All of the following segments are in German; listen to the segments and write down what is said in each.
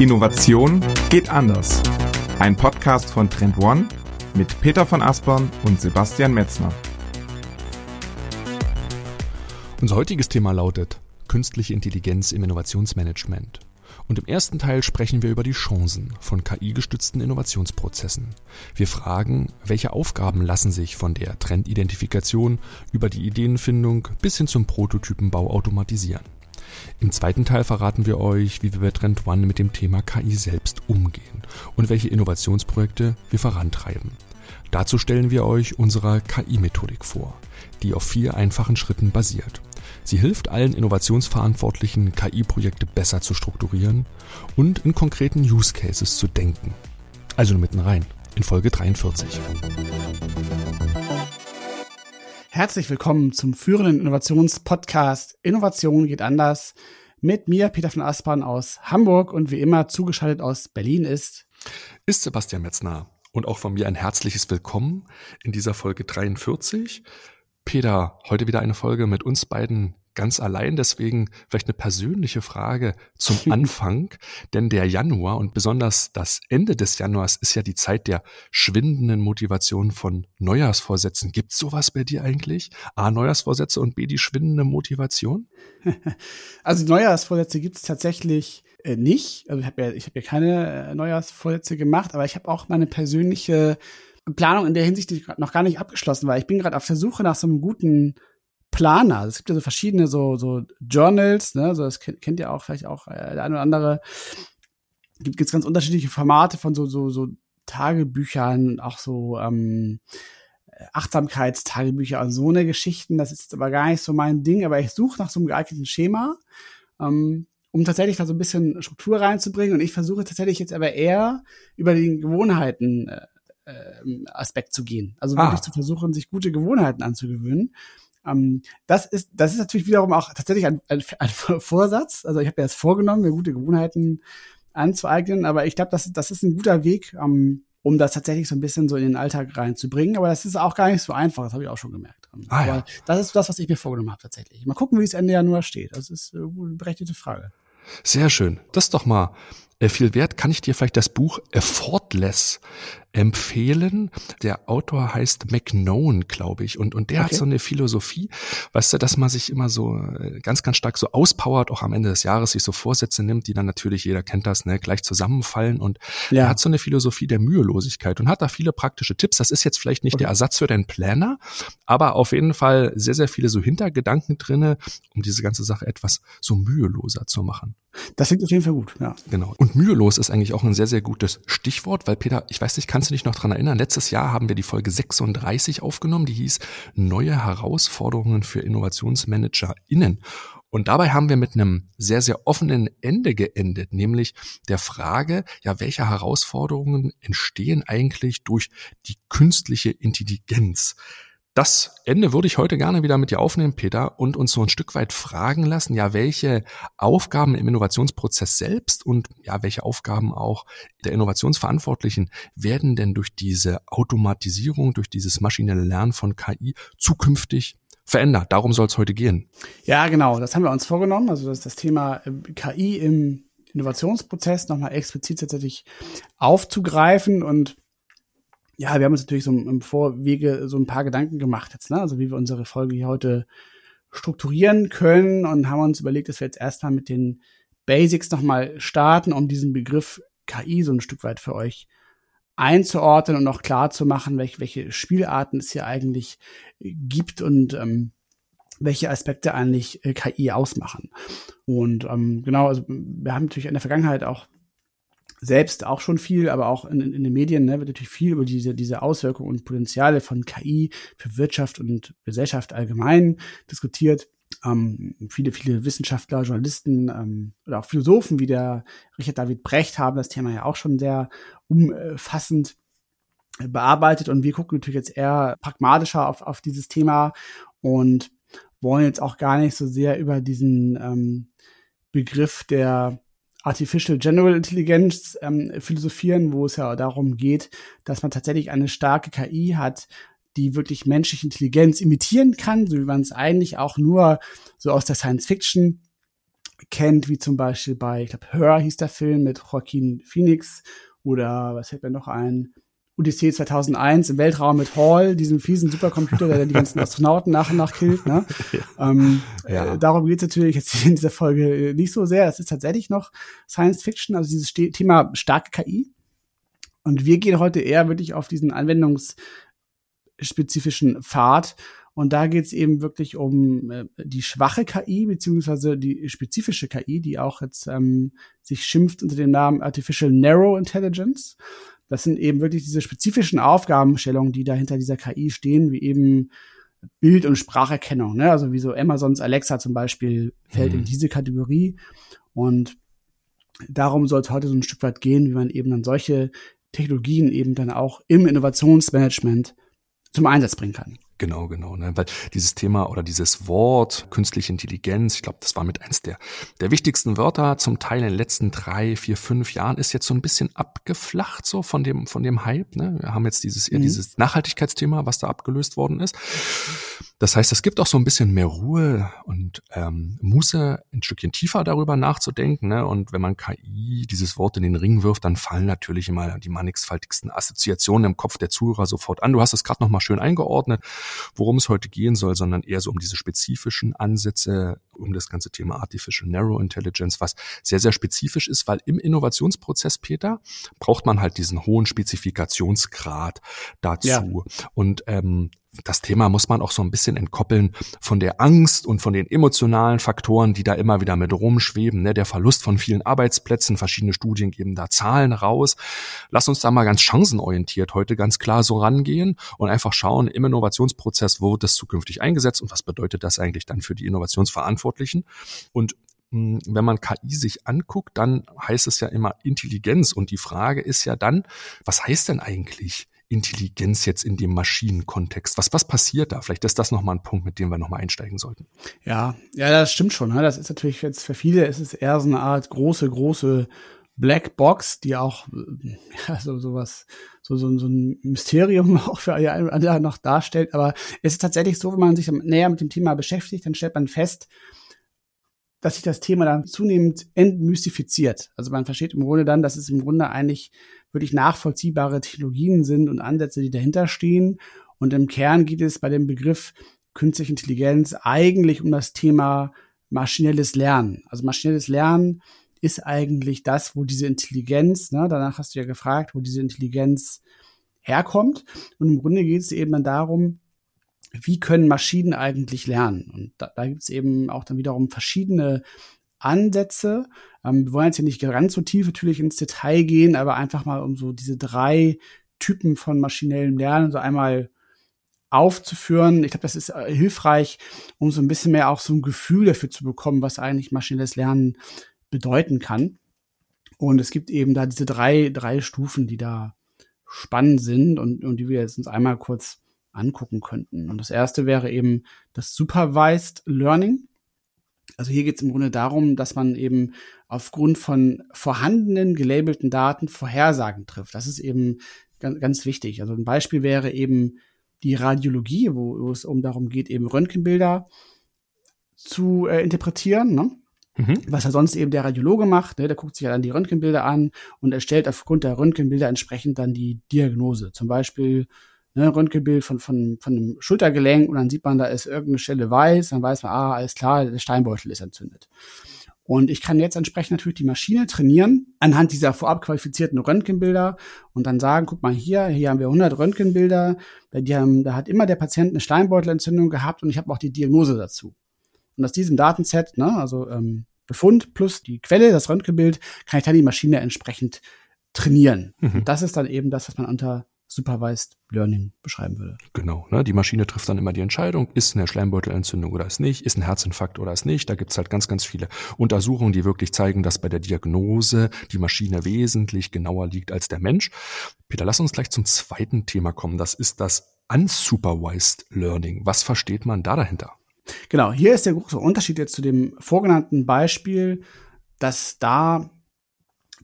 Innovation geht anders. Ein Podcast von Trend One mit Peter von Aspern und Sebastian Metzner. Unser heutiges Thema lautet Künstliche Intelligenz im Innovationsmanagement. Und im ersten Teil sprechen wir über die Chancen von KI-gestützten Innovationsprozessen. Wir fragen, welche Aufgaben lassen sich von der Trendidentifikation über die Ideenfindung bis hin zum Prototypenbau automatisieren. Im zweiten Teil verraten wir euch, wie wir bei Trend One mit dem Thema KI selbst umgehen und welche Innovationsprojekte wir vorantreiben. Dazu stellen wir euch unsere KI-Methodik vor, die auf vier einfachen Schritten basiert. Sie hilft allen Innovationsverantwortlichen, KI-Projekte besser zu strukturieren und in konkreten Use Cases zu denken. Also nur mitten rein in Folge 43. Herzlich willkommen zum führenden Innovationspodcast Innovation geht anders. Mit mir, Peter von Aspern aus Hamburg und wie immer zugeschaltet aus Berlin ist. Ist Sebastian Metzner. Und auch von mir ein herzliches Willkommen in dieser Folge 43. Peter, heute wieder eine Folge mit uns beiden ganz allein. Deswegen vielleicht eine persönliche Frage zum Anfang. Denn der Januar und besonders das Ende des Januars ist ja die Zeit der schwindenden Motivation von Neujahrsvorsätzen. Gibt sowas bei dir eigentlich? A, Neujahrsvorsätze und B, die schwindende Motivation? Also Neujahrsvorsätze gibt es tatsächlich äh, nicht. Also ich habe ja, ich hab ja keine äh, Neujahrsvorsätze gemacht, aber ich habe auch meine persönliche Planung in der Hinsicht noch gar nicht abgeschlossen, weil ich bin gerade auf der Suche nach so einem guten Planer. Also es gibt ja so verschiedene so, so Journals, ne, so das kennt, kennt ihr auch vielleicht auch äh, der eine oder andere. Gibt es ganz unterschiedliche Formate von so, so, so Tagebüchern, auch so ähm, Achtsamkeitstagebücher und so eine Geschichten. Das ist aber gar nicht so mein Ding, aber ich suche nach so einem geeigneten Schema, ähm, um tatsächlich da so ein bisschen Struktur reinzubringen. Und ich versuche tatsächlich jetzt aber eher über den Gewohnheiten äh, äh, Aspekt zu gehen. Also wirklich ah. zu versuchen, sich gute Gewohnheiten anzugewöhnen. Ähm, das ist, das ist natürlich wiederum auch tatsächlich ein, ein, ein Vorsatz. Also ich habe mir das vorgenommen, mir gute Gewohnheiten anzueignen, aber ich glaube, das, das ist ein guter Weg, ähm, um das tatsächlich so ein bisschen so in den Alltag reinzubringen. Aber das ist auch gar nicht so einfach, das habe ich auch schon gemerkt. Ah, aber ja. das ist das, was ich mir vorgenommen habe tatsächlich. Mal gucken, wie es Ende Januar steht. Das ist eine berechtigte Frage. Sehr schön. Das ist doch mal äh, viel wert. Kann ich dir vielleicht das Buch Effortless empfehlen? Der Autor heißt McKnown, glaube ich. Und, und der okay. hat so eine Philosophie, weißt du, dass man sich immer so äh, ganz, ganz stark so auspowert, auch am Ende des Jahres sich so Vorsätze nimmt, die dann natürlich, jeder kennt das, ne, gleich zusammenfallen. Und ja. er hat so eine Philosophie der Mühelosigkeit und hat da viele praktische Tipps. Das ist jetzt vielleicht nicht okay. der Ersatz für deinen Planner, aber auf jeden Fall sehr, sehr viele so Hintergedanken drinne, um diese ganze Sache etwas so müheloser zu machen. Das klingt auf jeden Fall gut, ja. Genau. Und mühelos ist eigentlich auch ein sehr, sehr gutes Stichwort, weil Peter, ich weiß nicht, kannst du dich noch dran erinnern? Letztes Jahr haben wir die Folge 36 aufgenommen, die hieß Neue Herausforderungen für InnovationsmanagerInnen. Und dabei haben wir mit einem sehr, sehr offenen Ende geendet, nämlich der Frage, ja, welche Herausforderungen entstehen eigentlich durch die künstliche Intelligenz? Das Ende würde ich heute gerne wieder mit dir aufnehmen, Peter, und uns so ein Stück weit fragen lassen, ja, welche Aufgaben im Innovationsprozess selbst und ja, welche Aufgaben auch der Innovationsverantwortlichen werden denn durch diese Automatisierung, durch dieses maschinelle Lernen von KI zukünftig verändert. Darum soll es heute gehen. Ja, genau. Das haben wir uns vorgenommen. Also das, das Thema äh, KI im Innovationsprozess nochmal explizit tatsächlich aufzugreifen und ja, wir haben uns natürlich so im Vorwege so ein paar Gedanken gemacht jetzt, ne? Also wie wir unsere Folge hier heute strukturieren können und haben uns überlegt, dass wir jetzt erstmal mit den Basics nochmal starten, um diesen Begriff KI so ein Stück weit für euch einzuordnen und auch klar zu machen, welche, welche Spielarten es hier eigentlich gibt und ähm, welche Aspekte eigentlich äh, KI ausmachen. Und ähm, genau, also wir haben natürlich in der Vergangenheit auch selbst auch schon viel, aber auch in, in den Medien ne, wird natürlich viel über diese, diese Auswirkungen und Potenziale von KI für Wirtschaft und Gesellschaft allgemein diskutiert. Ähm, viele, viele Wissenschaftler, Journalisten ähm, oder auch Philosophen wie der Richard David Brecht haben das Thema ja auch schon sehr umfassend bearbeitet und wir gucken natürlich jetzt eher pragmatischer auf, auf dieses Thema und wollen jetzt auch gar nicht so sehr über diesen ähm, Begriff der Artificial General Intelligence ähm, philosophieren, wo es ja darum geht, dass man tatsächlich eine starke KI hat, die wirklich menschliche Intelligenz imitieren kann, so wie man es eigentlich auch nur so aus der Science Fiction kennt, wie zum Beispiel bei, ich glaube, Her hieß der Film mit Joaquin Phoenix oder was fällt mir noch ein? Odyssee 2001 im Weltraum mit Hall, diesem fiesen Supercomputer, der die ganzen Astronauten nach und nach killt. Ne? Ja. Ähm, ja. Äh, darum geht es natürlich jetzt in dieser Folge nicht so sehr. Das ist tatsächlich noch Science Fiction, also dieses Thema starke KI. Und wir gehen heute eher wirklich auf diesen anwendungsspezifischen Pfad. Und da geht es eben wirklich um äh, die schwache KI, beziehungsweise die spezifische KI, die auch jetzt ähm, sich schimpft unter dem Namen Artificial Narrow Intelligence. Das sind eben wirklich diese spezifischen Aufgabenstellungen, die da hinter dieser KI stehen, wie eben Bild- und Spracherkennung. Ne? Also wie so Amazons Alexa zum Beispiel fällt mhm. in diese Kategorie. Und darum soll es heute so ein Stück weit gehen, wie man eben dann solche Technologien eben dann auch im Innovationsmanagement zum Einsatz bringen kann. Genau, genau. Ne? Weil dieses Thema oder dieses Wort künstliche Intelligenz, ich glaube, das war mit eins der, der wichtigsten Wörter zum Teil in den letzten drei, vier, fünf Jahren, ist jetzt so ein bisschen abgeflacht so von dem, von dem Hype. Ne? Wir haben jetzt dieses, eher mhm. dieses Nachhaltigkeitsthema, was da abgelöst worden ist. Das heißt, es gibt auch so ein bisschen mehr Ruhe und ähm, Muße, ein Stückchen tiefer darüber nachzudenken. Ne? Und wenn man KI dieses Wort in den Ring wirft, dann fallen natürlich immer die mannigfaltigsten Assoziationen im Kopf der Zuhörer sofort an. Du hast es gerade noch mal schön eingeordnet worum es heute gehen soll, sondern eher so um diese spezifischen Ansätze, um das ganze Thema Artificial Narrow Intelligence, was sehr, sehr spezifisch ist, weil im Innovationsprozess, Peter, braucht man halt diesen hohen Spezifikationsgrad dazu. Ja. Und ähm, das Thema muss man auch so ein bisschen entkoppeln von der Angst und von den emotionalen Faktoren, die da immer wieder mit rumschweben. Ne? Der Verlust von vielen Arbeitsplätzen, verschiedene Studien geben da Zahlen raus. Lass uns da mal ganz chancenorientiert heute ganz klar so rangehen und einfach schauen im Innovationsprozess, wo wird das zukünftig eingesetzt und was bedeutet das eigentlich dann für die Innovationsverantwortlichen. Und hm, wenn man KI sich anguckt, dann heißt es ja immer Intelligenz. Und die Frage ist ja dann, was heißt denn eigentlich Intelligenz jetzt in dem Maschinenkontext? Was, was passiert da? Vielleicht ist das nochmal ein Punkt, mit dem wir nochmal einsteigen sollten. Ja, ja, das stimmt schon. Ne? Das ist natürlich jetzt für viele, ist es eher so eine Art große, große Black Box, die auch ja, so sowas, so, so, so ein Mysterium auch für alle noch darstellt. Aber es ist tatsächlich so, wenn man sich näher mit dem Thema beschäftigt, dann stellt man fest, dass sich das Thema dann zunehmend entmystifiziert. Also man versteht im Grunde dann, dass es im Grunde eigentlich wirklich nachvollziehbare Technologien sind und Ansätze, die dahinter stehen. Und im Kern geht es bei dem Begriff künstliche Intelligenz eigentlich um das Thema maschinelles Lernen. Also maschinelles Lernen ist eigentlich das, wo diese Intelligenz, ne, danach hast du ja gefragt, wo diese Intelligenz herkommt. Und im Grunde geht es eben dann darum, wie können Maschinen eigentlich lernen? Und da, da gibt es eben auch dann wiederum verschiedene Ansätze. Ähm, wir wollen jetzt hier nicht ganz so tief natürlich ins Detail gehen, aber einfach mal um so diese drei Typen von maschinellem Lernen so einmal aufzuführen. Ich glaube, das ist äh, hilfreich, um so ein bisschen mehr auch so ein Gefühl dafür zu bekommen, was eigentlich maschinelles Lernen bedeuten kann. Und es gibt eben da diese drei, drei Stufen, die da spannend sind und, und die wir jetzt uns einmal kurz angucken könnten. Und das erste wäre eben das Supervised Learning. Also hier geht es im Grunde darum, dass man eben aufgrund von vorhandenen gelabelten Daten Vorhersagen trifft. Das ist eben ganz, ganz wichtig. Also ein Beispiel wäre eben die Radiologie, wo, wo es um darum geht, eben Röntgenbilder zu äh, interpretieren. Ne? Mhm. Was er sonst eben der Radiologe macht, ne? der guckt sich ja dann die Röntgenbilder an und erstellt aufgrund der Röntgenbilder entsprechend dann die Diagnose. Zum Beispiel ne, Röntgenbild von, von, von einem Schultergelenk und dann sieht man, da ist irgendeine Stelle weiß, dann weiß man, ah, alles klar, der Steinbeutel ist entzündet. Und ich kann jetzt entsprechend natürlich die Maschine trainieren anhand dieser vorab qualifizierten Röntgenbilder und dann sagen, guck mal hier, hier haben wir 100 Röntgenbilder, die haben, da hat immer der Patient eine Steinbeutelentzündung gehabt und ich habe auch die Diagnose dazu. Und aus diesem Datenset, ne, also ähm, Befund plus die Quelle, das Röntgenbild, kann ich dann die Maschine entsprechend trainieren. Mhm. Und das ist dann eben das, was man unter Supervised Learning beschreiben würde. Genau, ne? die Maschine trifft dann immer die Entscheidung, ist eine Schleimbeutelentzündung oder ist nicht, ist ein Herzinfarkt oder ist nicht. Da gibt's halt ganz, ganz viele Untersuchungen, die wirklich zeigen, dass bei der Diagnose die Maschine wesentlich genauer liegt als der Mensch. Peter, lass uns gleich zum zweiten Thema kommen. Das ist das Unsupervised Learning. Was versteht man da dahinter? Genau, hier ist der große Unterschied jetzt zu dem vorgenannten Beispiel, dass da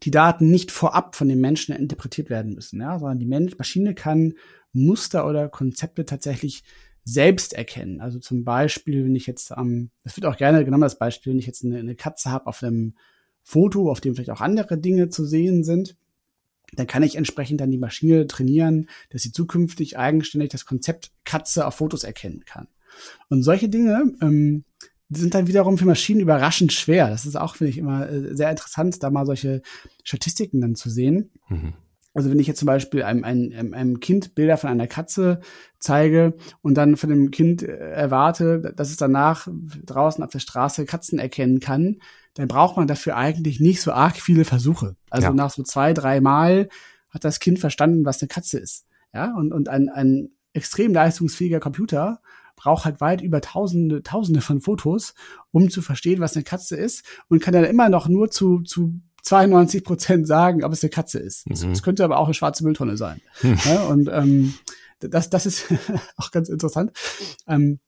die Daten nicht vorab von den Menschen interpretiert werden müssen, ja, sondern die Maschine kann Muster oder Konzepte tatsächlich selbst erkennen. Also zum Beispiel, wenn ich jetzt, ähm, das wird auch gerne genommen, das Beispiel, wenn ich jetzt eine, eine Katze habe auf einem Foto, auf dem vielleicht auch andere Dinge zu sehen sind, dann kann ich entsprechend dann die Maschine trainieren, dass sie zukünftig eigenständig das Konzept Katze auf Fotos erkennen kann. Und solche Dinge ähm, sind dann wiederum für Maschinen überraschend schwer. Das ist auch, finde ich, immer äh, sehr interessant, da mal solche Statistiken dann zu sehen. Mhm. Also wenn ich jetzt zum Beispiel einem, einem, einem Kind Bilder von einer Katze zeige und dann von dem Kind äh, erwarte, dass es danach draußen auf der Straße Katzen erkennen kann, dann braucht man dafür eigentlich nicht so arg viele Versuche. Also ja. nach so zwei, drei Mal hat das Kind verstanden, was eine Katze ist. Ja, und, und ein, ein extrem leistungsfähiger Computer braucht halt weit über tausende, tausende von Fotos, um zu verstehen, was eine Katze ist und kann dann immer noch nur zu, zu 92 Prozent sagen, ob es eine Katze ist. Es mhm. könnte aber auch eine schwarze Mülltonne sein. Mhm. Ja, und ähm, das, das ist auch ganz interessant. Ähm,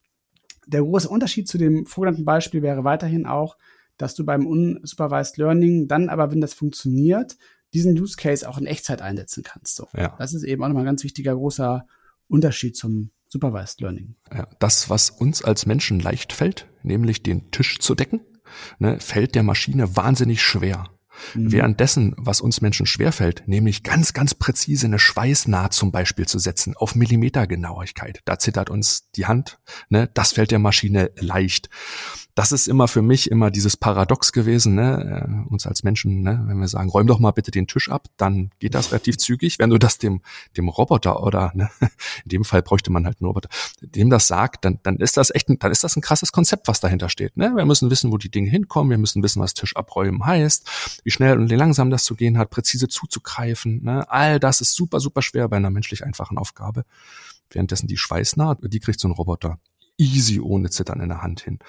der große Unterschied zu dem vorgenannten Beispiel wäre weiterhin auch, dass du beim Unsupervised Learning dann aber, wenn das funktioniert, diesen Use Case auch in Echtzeit einsetzen kannst. So. Ja. Das ist eben auch nochmal ein ganz wichtiger großer Unterschied zum Supervised Learning. Ja, das, was uns als Menschen leicht fällt, nämlich den Tisch zu decken, ne, fällt der Maschine wahnsinnig schwer. Mhm. Währenddessen, was uns Menschen schwerfällt, nämlich ganz, ganz präzise eine Schweißnaht zum Beispiel zu setzen, auf Millimetergenauigkeit. Da zittert uns die Hand, ne? das fällt der Maschine leicht das ist immer für mich immer dieses Paradox gewesen, ne? Äh, uns als Menschen, ne? wenn wir sagen, räum doch mal bitte den Tisch ab, dann geht das relativ zügig. Wenn du das dem, dem Roboter oder ne? in dem Fall bräuchte man halt einen Roboter, dem das sagt, dann, dann ist das echt, dann ist das ein krasses Konzept, was dahinter steht. Ne? Wir müssen wissen, wo die Dinge hinkommen, wir müssen wissen, was Tisch abräumen heißt, wie schnell und wie langsam das zu gehen hat, präzise zuzugreifen. Ne? All das ist super, super schwer bei einer menschlich einfachen Aufgabe. Währenddessen die Schweißnaht, die kriegt so ein Roboter easy ohne Zittern in der Hand hin.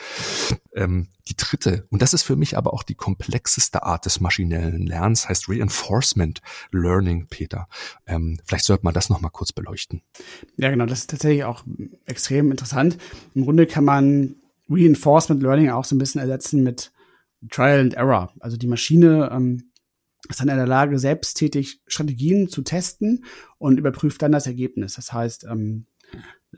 Ähm, die dritte, und das ist für mich aber auch die komplexeste Art des maschinellen Lernens, heißt Reinforcement Learning, Peter. Ähm, vielleicht sollte man das nochmal kurz beleuchten. Ja, genau, das ist tatsächlich auch extrem interessant. Im Grunde kann man Reinforcement Learning auch so ein bisschen ersetzen mit Trial and Error. Also die Maschine ähm, ist dann in der Lage, selbsttätig Strategien zu testen und überprüft dann das Ergebnis. Das heißt, ähm,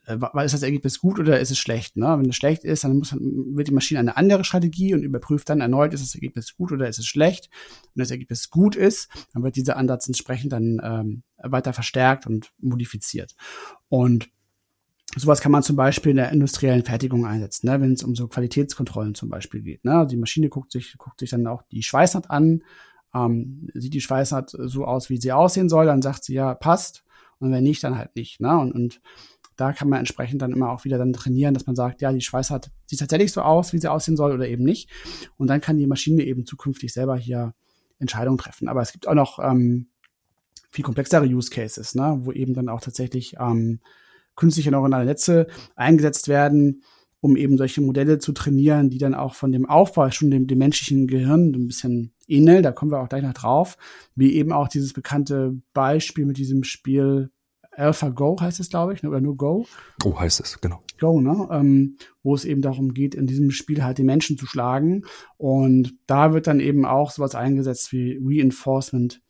äh, ist das Ergebnis gut oder ist es schlecht? Ne? Wenn es schlecht ist, dann muss, wird die Maschine eine andere Strategie und überprüft dann erneut, ist das Ergebnis gut oder ist es schlecht. Wenn das Ergebnis gut ist, dann wird dieser Ansatz entsprechend dann ähm, weiter verstärkt und modifiziert. Und sowas kann man zum Beispiel in der industriellen Fertigung einsetzen, ne? wenn es um so Qualitätskontrollen zum Beispiel geht. Ne? Die Maschine guckt sich, guckt sich dann auch die Schweißnaht an, ähm, sieht die Schweißnaht so aus, wie sie aussehen soll, dann sagt sie ja, passt. Und wenn nicht, dann halt nicht. Ne? Und, und da kann man entsprechend dann immer auch wieder dann trainieren, dass man sagt, ja, die Schweißnaht sieht tatsächlich so aus, wie sie aussehen soll oder eben nicht. Und dann kann die Maschine eben zukünftig selber hier Entscheidungen treffen. Aber es gibt auch noch ähm, viel komplexere Use Cases, ne, wo eben dann auch tatsächlich ähm, künstliche neuronale Netze eingesetzt werden, um eben solche Modelle zu trainieren, die dann auch von dem Aufbau schon dem, dem menschlichen Gehirn ein bisschen ähneln. Da kommen wir auch gleich noch drauf, wie eben auch dieses bekannte Beispiel mit diesem Spiel AlphaGo heißt es, glaube ich, ne, oder nur Go. Go heißt es, genau. Go, ne? Ähm, wo es eben darum geht, in diesem Spiel halt den Menschen zu schlagen. Und da wird dann eben auch sowas eingesetzt wie Reinforcement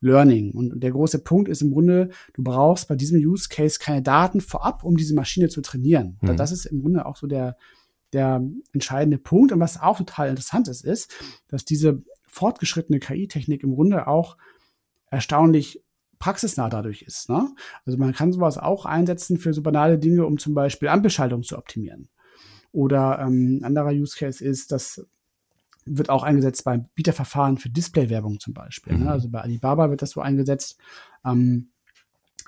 Learning. Und der große Punkt ist im Grunde, du brauchst bei diesem Use Case keine Daten vorab, um diese Maschine zu trainieren. Mhm. Das ist im Grunde auch so der, der entscheidende Punkt. Und was auch total interessant ist, ist, dass diese fortgeschrittene KI-Technik im Grunde auch erstaunlich praxisnah dadurch ist. Ne? Also man kann sowas auch einsetzen für so banale Dinge, um zum Beispiel Ampelschaltung zu optimieren. Oder ähm, anderer Use Case ist, das wird auch eingesetzt beim Bieterverfahren für Displaywerbung zum Beispiel. Ne? Mhm. Ne? Also bei Alibaba wird das so eingesetzt. Ähm,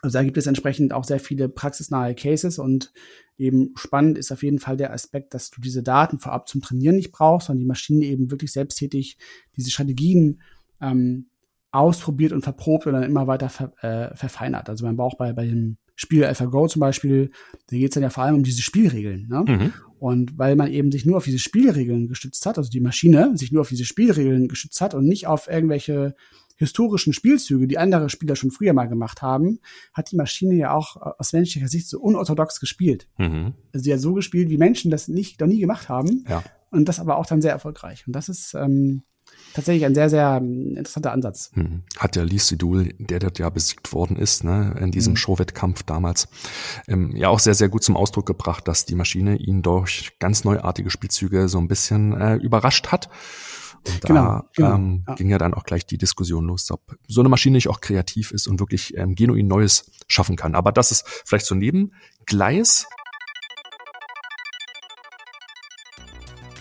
also da gibt es entsprechend auch sehr viele praxisnahe Cases und eben spannend ist auf jeden Fall der Aspekt, dass du diese Daten vorab zum Trainieren nicht brauchst, sondern die Maschine eben wirklich selbsttätig diese Strategien ähm, ausprobiert und verprobt und dann immer weiter ver, äh, verfeinert. Also man braucht bei, bei dem Spiel AlphaGo zum Beispiel, da geht es dann ja vor allem um diese Spielregeln. Ne? Mhm. Und weil man eben sich nur auf diese Spielregeln gestützt hat, also die Maschine sich nur auf diese Spielregeln gestützt hat und nicht auf irgendwelche historischen Spielzüge, die andere Spieler schon früher mal gemacht haben, hat die Maschine ja auch aus menschlicher Sicht so unorthodox gespielt. Mhm. Also sie hat so gespielt, wie Menschen das nicht noch nie gemacht haben. Ja. Und das aber auch dann sehr erfolgreich. Und das ist ähm, tatsächlich ein sehr, sehr ähm, interessanter Ansatz. Hm. Hat ja Lee Sedul, der dort ja besiegt worden ist, ne, in diesem mhm. Showwettkampf damals, ähm, ja auch sehr, sehr gut zum Ausdruck gebracht, dass die Maschine ihn durch ganz neuartige Spielzüge so ein bisschen äh, überrascht hat. Und genau, da genau, ähm, ja. ging ja dann auch gleich die Diskussion los, ob so eine Maschine nicht auch kreativ ist und wirklich ähm, genuin Neues schaffen kann. Aber das ist vielleicht so Nebengleis.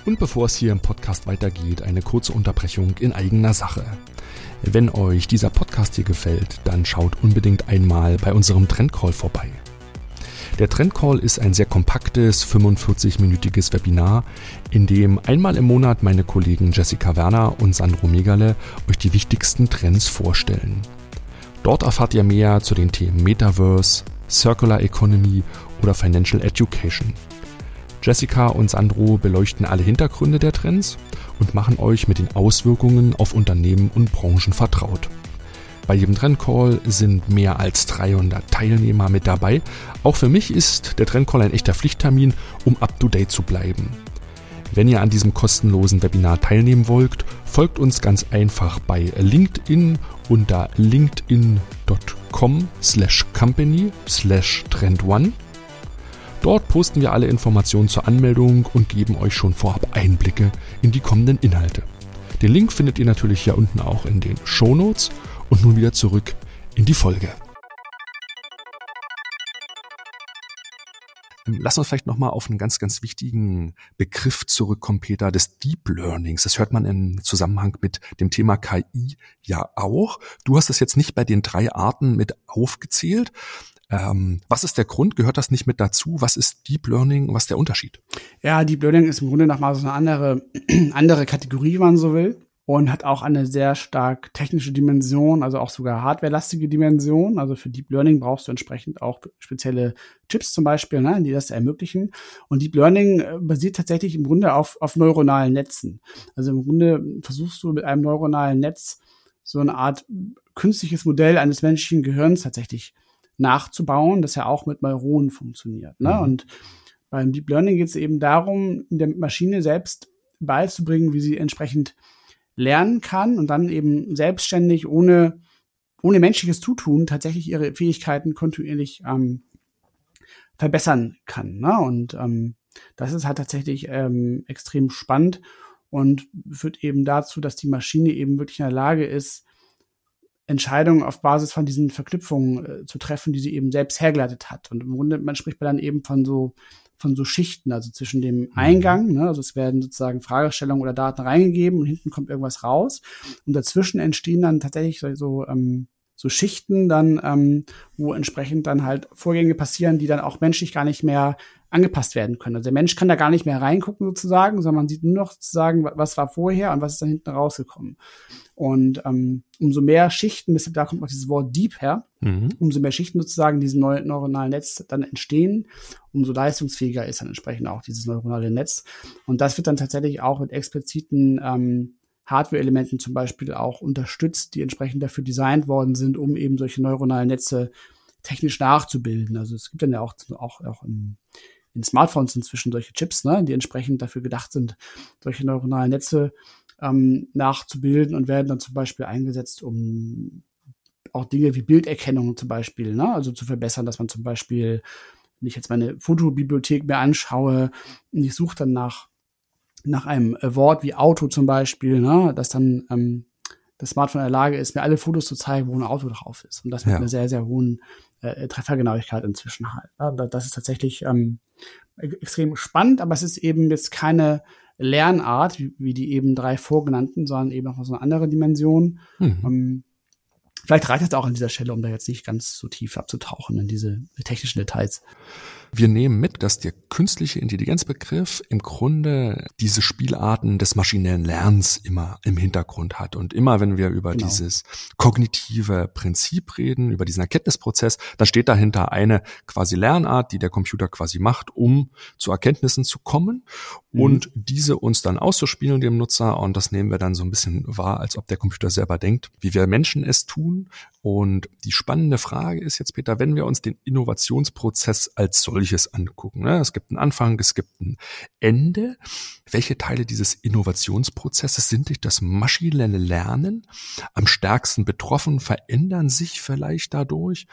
Und bevor es hier im Podcast weitergeht, eine kurze Unterbrechung in eigener Sache. Wenn euch dieser Podcast hier gefällt, dann schaut unbedingt einmal bei unserem Trendcall vorbei. Der Trendcall ist ein sehr kompaktes, 45-minütiges Webinar, in dem einmal im Monat meine Kollegen Jessica Werner und Sandro Megale euch die wichtigsten Trends vorstellen. Dort erfahrt ihr mehr zu den Themen Metaverse, Circular Economy oder Financial Education. Jessica und Sandro beleuchten alle Hintergründe der Trends und machen euch mit den Auswirkungen auf Unternehmen und Branchen vertraut. Bei jedem Trendcall sind mehr als 300 Teilnehmer mit dabei. Auch für mich ist der Trendcall ein echter Pflichttermin, um up-to-date zu bleiben. Wenn ihr an diesem kostenlosen Webinar teilnehmen wollt, folgt uns ganz einfach bei LinkedIn unter linkedin.com slash company slash trendone Dort posten wir alle Informationen zur Anmeldung und geben euch schon vorab Einblicke in die kommenden Inhalte. Den Link findet ihr natürlich hier unten auch in den Show Notes und nun wieder zurück in die Folge. Lass uns vielleicht nochmal auf einen ganz, ganz wichtigen Begriff zurückkommen, Peter, des Deep Learnings. Das hört man im Zusammenhang mit dem Thema KI ja auch. Du hast es jetzt nicht bei den drei Arten mit aufgezählt, ähm, was ist der Grund? Gehört das nicht mit dazu? Was ist Deep Learning? Was ist der Unterschied? Ja, Deep Learning ist im Grunde nochmal so eine andere, andere Kategorie, wenn man so will. Und hat auch eine sehr stark technische Dimension, also auch sogar hardwarelastige Dimension. Also für Deep Learning brauchst du entsprechend auch spezielle Chips zum Beispiel, ne, die das ermöglichen. Und Deep Learning äh, basiert tatsächlich im Grunde auf, auf neuronalen Netzen. Also im Grunde versuchst du mit einem neuronalen Netz so eine Art künstliches Modell eines menschlichen Gehirns tatsächlich nachzubauen, das ja auch mit Neuronen funktioniert. Ne? Mhm. Und beim Deep Learning geht es eben darum, der Maschine selbst beizubringen, wie sie entsprechend lernen kann und dann eben selbstständig ohne ohne menschliches Zutun tatsächlich ihre Fähigkeiten kontinuierlich ähm, verbessern kann. Ne? Und ähm, das ist halt tatsächlich ähm, extrem spannend und führt eben dazu, dass die Maschine eben wirklich in der Lage ist, Entscheidungen auf Basis von diesen Verknüpfungen äh, zu treffen, die sie eben selbst hergeleitet hat. Und im Grunde, man spricht dann eben von so von so Schichten, also zwischen dem mhm. Eingang, ne, also es werden sozusagen Fragestellungen oder Daten reingegeben und hinten kommt irgendwas raus. Und dazwischen entstehen dann tatsächlich so, so ähm, so Schichten dann, ähm, wo entsprechend dann halt Vorgänge passieren, die dann auch menschlich gar nicht mehr angepasst werden können. Also der Mensch kann da gar nicht mehr reingucken sozusagen, sondern man sieht nur noch sozusagen, was war vorher und was ist dann hinten rausgekommen. Und ähm, umso mehr Schichten, deshalb da kommt auch dieses Wort Deep her, mhm. umso mehr Schichten sozusagen in diesem neuronalen Netz dann entstehen, umso leistungsfähiger ist dann entsprechend auch dieses neuronale Netz. Und das wird dann tatsächlich auch mit expliziten ähm, Hardware-Elementen zum Beispiel auch unterstützt, die entsprechend dafür designt worden sind, um eben solche neuronalen Netze technisch nachzubilden. Also es gibt dann ja auch, auch, auch in, in Smartphones inzwischen solche Chips, ne, die entsprechend dafür gedacht sind, solche neuronalen Netze ähm, nachzubilden und werden dann zum Beispiel eingesetzt, um auch Dinge wie Bilderkennung zum Beispiel, ne, also zu verbessern, dass man zum Beispiel, wenn ich jetzt meine Fotobibliothek mir anschaue, ich suche dann nach nach einem Wort wie Auto zum Beispiel, ne, dass dann ähm, das Smartphone in der Lage ist, mir alle Fotos zu zeigen, wo ein Auto drauf ist. Und das mit ja. einer sehr, sehr hohen äh, Treffergenauigkeit inzwischen halt. Ja, das ist tatsächlich ähm, extrem spannend, aber es ist eben jetzt keine Lernart, wie, wie die eben drei vorgenannten, sondern eben auch so eine andere Dimension. Mhm. Ähm, vielleicht reicht es auch an dieser Stelle, um da jetzt nicht ganz so tief abzutauchen in diese technischen Details. Wir nehmen mit, dass der künstliche Intelligenzbegriff im Grunde diese Spielarten des maschinellen Lernens immer im Hintergrund hat. Und immer, wenn wir über genau. dieses kognitive Prinzip reden, über diesen Erkenntnisprozess, dann steht dahinter eine quasi Lernart, die der Computer quasi macht, um zu Erkenntnissen zu kommen. Mhm. und diese uns dann auszuspielen dem Nutzer und das nehmen wir dann so ein bisschen wahr, als ob der Computer selber denkt, wie wir Menschen es tun. Und die spannende Frage ist jetzt, Peter, wenn wir uns den Innovationsprozess als solches angucken, ne? es gibt einen Anfang, es gibt ein Ende. Welche Teile dieses Innovationsprozesses sind durch das maschinelle Lernen am stärksten betroffen, verändern sich vielleicht dadurch?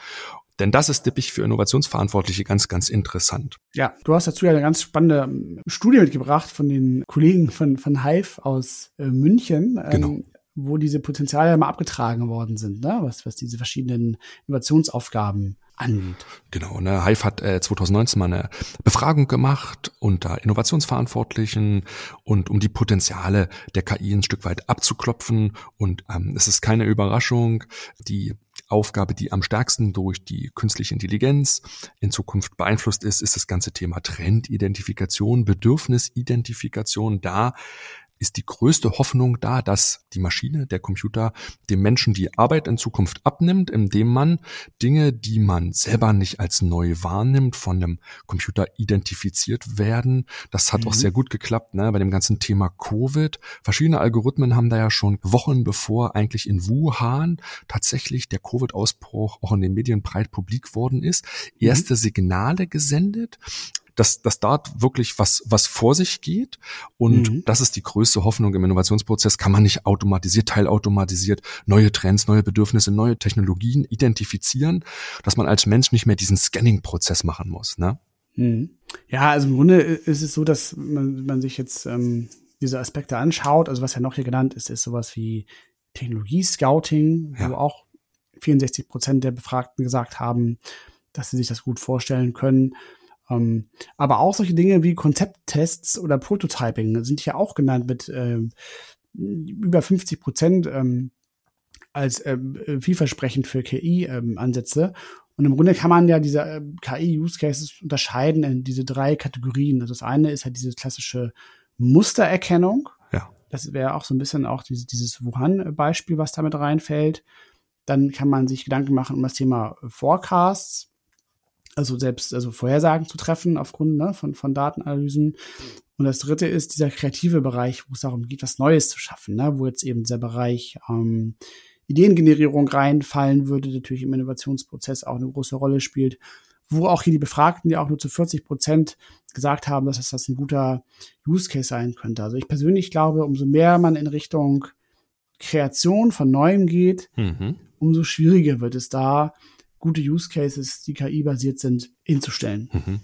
Denn das ist typisch für Innovationsverantwortliche ganz, ganz interessant. Ja, du hast dazu ja eine ganz spannende ähm, Studie mitgebracht von den Kollegen von, von Hive aus äh, München. Ähm, genau. wo diese Potenziale mal abgetragen worden sind, ne? was, was diese verschiedenen Innovationsaufgaben angeht. Genau, ne, Hive hat äh, 2019 mal eine Befragung gemacht unter Innovationsverantwortlichen und um die Potenziale der KI ein Stück weit abzuklopfen. Und ähm, es ist keine Überraschung, die Aufgabe, die am stärksten durch die künstliche Intelligenz in Zukunft beeinflusst ist, ist das ganze Thema Trendidentifikation, Bedürfnisidentifikation. Da ist die größte Hoffnung da, dass die Maschine, der Computer, dem Menschen die Arbeit in Zukunft abnimmt, indem man Dinge, die man selber nicht als neu wahrnimmt, von einem Computer identifiziert werden. Das hat mhm. auch sehr gut geklappt ne, bei dem ganzen Thema Covid. Verschiedene Algorithmen haben da ja schon Wochen bevor eigentlich in Wuhan tatsächlich der Covid-Ausbruch auch in den Medien breit publik worden ist, mhm. erste Signale gesendet dass, dass dort wirklich was, was vor sich geht. Und mhm. das ist die größte Hoffnung im Innovationsprozess. Kann man nicht automatisiert, teilautomatisiert neue Trends, neue Bedürfnisse, neue Technologien identifizieren, dass man als Mensch nicht mehr diesen Scanning-Prozess machen muss. Ne? Mhm. Ja, also im Grunde ist es so, dass man, man sich jetzt ähm, diese Aspekte anschaut. Also was ja noch hier genannt ist, ist sowas wie Technologie-Scouting, ja. wo auch 64 Prozent der Befragten gesagt haben, dass sie sich das gut vorstellen können. Ähm, aber auch solche Dinge wie Konzepttests oder Prototyping sind hier auch genannt mit äh, über 50 Prozent ähm, als äh, vielversprechend für KI-Ansätze. Ähm, und im Grunde kann man ja diese äh, KI-Use-Cases unterscheiden in diese drei Kategorien. Also das eine ist halt diese klassische Mustererkennung. Ja. Das wäre auch so ein bisschen auch dieses, dieses Wuhan-Beispiel, was damit reinfällt. Dann kann man sich Gedanken machen um das Thema Forecasts also selbst also Vorhersagen zu treffen aufgrund ne, von, von Datenanalysen. Und das dritte ist dieser kreative Bereich, wo es darum geht, was Neues zu schaffen, ne, wo jetzt eben dieser Bereich ähm, Ideengenerierung reinfallen würde, natürlich im Innovationsprozess auch eine große Rolle spielt, wo auch hier die Befragten ja auch nur zu 40 Prozent gesagt haben, dass das ein guter Use Case sein könnte. Also ich persönlich glaube, umso mehr man in Richtung Kreation von Neuem geht, mhm. umso schwieriger wird es da, gute Use Cases, die KI-basiert sind, hinzustellen. Mhm.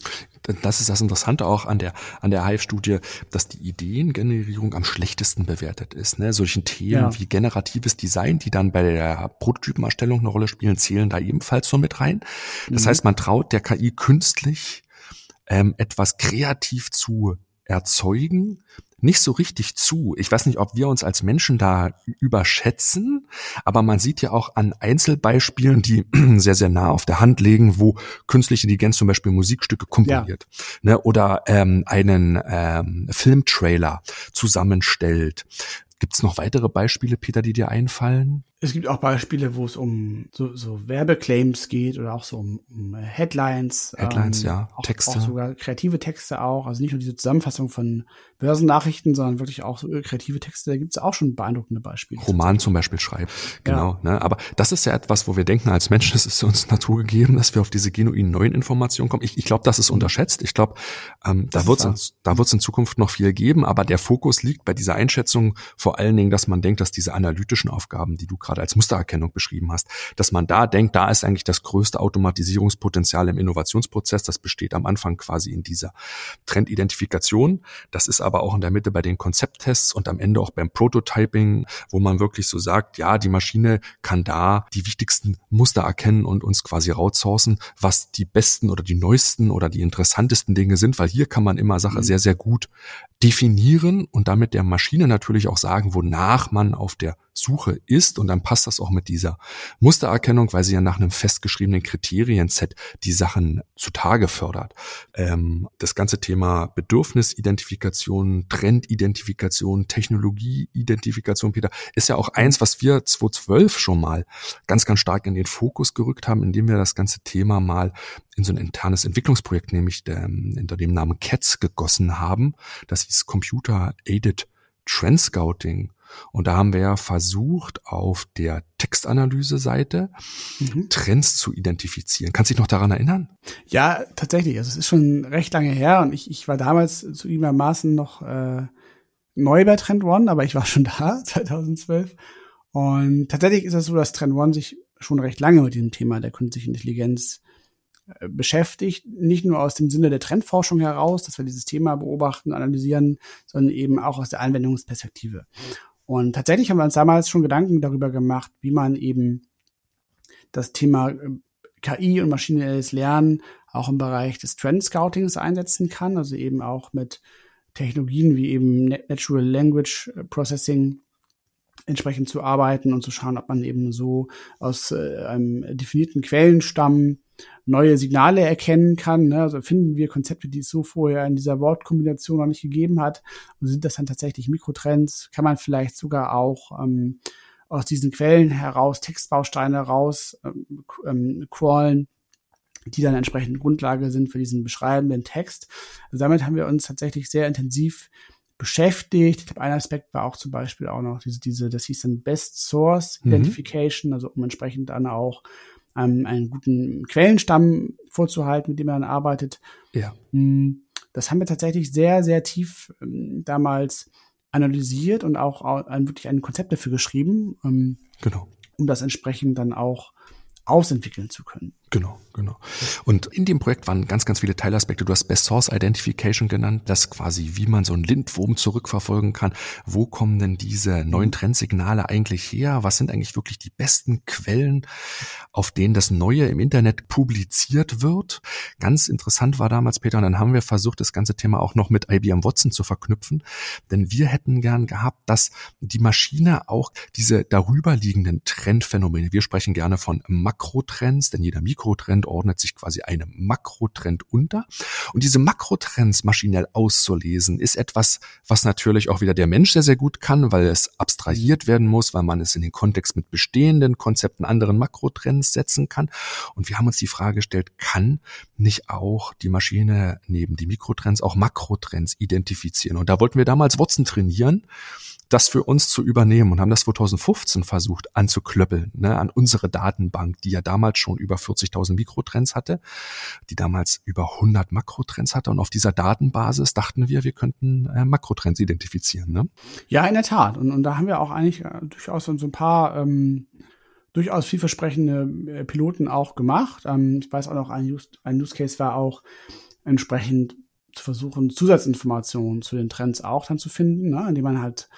Das ist das Interessante auch an der, an der Hive-Studie, dass die Ideengenerierung am schlechtesten bewertet ist. Ne? Solchen Themen ja. wie generatives Design, die dann bei der Prototypenerstellung eine Rolle spielen, zählen da ebenfalls so mit rein. Das mhm. heißt, man traut der KI künstlich ähm, etwas kreativ zu erzeugen, nicht so richtig zu. Ich weiß nicht, ob wir uns als Menschen da überschätzen, aber man sieht ja auch an Einzelbeispielen, die sehr, sehr nah auf der Hand liegen, wo künstliche Intelligenz zum Beispiel Musikstücke komponiert ja. ne, oder ähm, einen ähm, Filmtrailer zusammenstellt. Gibt es noch weitere Beispiele, Peter, die dir einfallen? Es gibt auch Beispiele, wo es um so, so Werbeclaims geht oder auch so um, um Headlines. Headlines, ähm, ja. Auch, Texte. Auch sogar kreative Texte auch. Also nicht nur diese Zusammenfassung von Börsennachrichten, sondern wirklich auch so kreative Texte. Da gibt es auch schon beeindruckende Beispiele. Roman zum Beispiel schreibt. Genau. Ja. Ne? Aber das ist ja etwas, wo wir denken als Menschen, es ist uns Natur gegeben, dass wir auf diese genuinen neuen Informationen kommen. Ich, ich glaube, das ist unterschätzt. Ich glaube, ähm, da wird es da wird's in Zukunft noch viel geben. Aber der Fokus liegt bei dieser Einschätzung vor allen Dingen, dass man denkt, dass diese analytischen Aufgaben, die du gerade gerade als Mustererkennung beschrieben hast, dass man da denkt, da ist eigentlich das größte Automatisierungspotenzial im Innovationsprozess. Das besteht am Anfang quasi in dieser Trendidentifikation. Das ist aber auch in der Mitte bei den Konzepttests und am Ende auch beim Prototyping, wo man wirklich so sagt, ja, die Maschine kann da die wichtigsten Muster erkennen und uns quasi raussourcen, was die besten oder die neuesten oder die interessantesten Dinge sind, weil hier kann man immer Sache mhm. sehr, sehr gut definieren und damit der Maschine natürlich auch sagen, wonach man auf der Suche ist. Und dann passt das auch mit dieser Mustererkennung, weil sie ja nach einem festgeschriebenen Kriterienset die Sachen zutage fördert. Ähm, das ganze Thema Bedürfnisidentifikation, Trendidentifikation, Technologieidentifikation, Peter, ist ja auch eins, was wir 2012 schon mal ganz, ganz stark in den Fokus gerückt haben, indem wir das ganze Thema mal in so ein internes Entwicklungsprojekt, nämlich der, unter dem Namen CATS gegossen haben. Das hieß Computer Aided Trend Scouting. Und da haben wir ja versucht, auf der Textanalyse-Seite mhm. Trends zu identifizieren. Kannst du dich noch daran erinnern? Ja, tatsächlich. Also es ist schon recht lange her und ich, ich war damals zu Maßen noch äh, neu bei Trend One, aber ich war schon da, 2012. Und tatsächlich ist es so, dass Trend One sich schon recht lange mit diesem Thema der künstlichen Intelligenz beschäftigt, nicht nur aus dem Sinne der Trendforschung heraus, dass wir dieses Thema beobachten, analysieren, sondern eben auch aus der Anwendungsperspektive. Und tatsächlich haben wir uns damals schon Gedanken darüber gemacht, wie man eben das Thema äh, KI und maschinelles Lernen auch im Bereich des Trend Scoutings einsetzen kann, also eben auch mit Technologien wie eben Natural Language Processing entsprechend zu arbeiten und zu schauen, ob man eben so aus äh, einem definierten Quellenstamm neue Signale erkennen kann. Ne? Also finden wir Konzepte, die es so vorher in dieser Wortkombination noch nicht gegeben hat. Und sind das dann tatsächlich Mikrotrends? Kann man vielleicht sogar auch ähm, aus diesen Quellen heraus Textbausteine raus ähm, ähm, crawlen, die dann entsprechend Grundlage sind für diesen beschreibenden Text. Also damit haben wir uns tatsächlich sehr intensiv beschäftigt. Ich glaube, ein Aspekt war auch zum Beispiel auch noch diese, diese das hieß dann Best Source mhm. Identification, mhm. also um entsprechend dann auch ähm, einen guten Quellenstamm vorzuhalten, mit dem man dann arbeitet. Ja. Hm, das haben wir tatsächlich sehr, sehr tief ähm, damals analysiert und auch ein, wirklich ein Konzept dafür geschrieben. Ähm, genau. Um das entsprechend dann auch ausentwickeln zu können. Genau, genau. Und in dem Projekt waren ganz, ganz viele Teilaspekte. Du hast Best Source Identification genannt, das quasi, wie man so einen Lindwurm zurückverfolgen kann. Wo kommen denn diese neuen Trendsignale eigentlich her? Was sind eigentlich wirklich die besten Quellen, auf denen das Neue im Internet publiziert wird? Ganz interessant war damals, Peter, und dann haben wir versucht, das ganze Thema auch noch mit IBM Watson zu verknüpfen. Denn wir hätten gern gehabt, dass die Maschine auch diese darüberliegenden Trendphänomene, wir sprechen gerne von Makrotrends, denn jeder Mikro Mikrotrend ordnet sich quasi einem Makrotrend unter. Und diese Makrotrends maschinell auszulesen, ist etwas, was natürlich auch wieder der Mensch sehr, sehr gut kann, weil es abstrahiert werden muss, weil man es in den Kontext mit bestehenden Konzepten anderen Makrotrends setzen kann. Und wir haben uns die Frage gestellt, kann nicht auch die Maschine neben die Mikrotrends auch Makrotrends identifizieren? Und da wollten wir damals Watson trainieren das für uns zu übernehmen und haben das 2015 versucht anzuklöppeln ne, an unsere Datenbank, die ja damals schon über 40.000 Mikrotrends hatte, die damals über 100 Makrotrends hatte und auf dieser Datenbasis dachten wir, wir könnten äh, Makrotrends identifizieren. Ne? Ja, in der Tat. Und, und da haben wir auch eigentlich äh, durchaus so ein paar ähm, durchaus vielversprechende äh, Piloten auch gemacht. Ähm, ich weiß auch noch, ein Use, ein Use Case war auch entsprechend zu versuchen, Zusatzinformationen zu den Trends auch dann zu finden, ne, indem man halt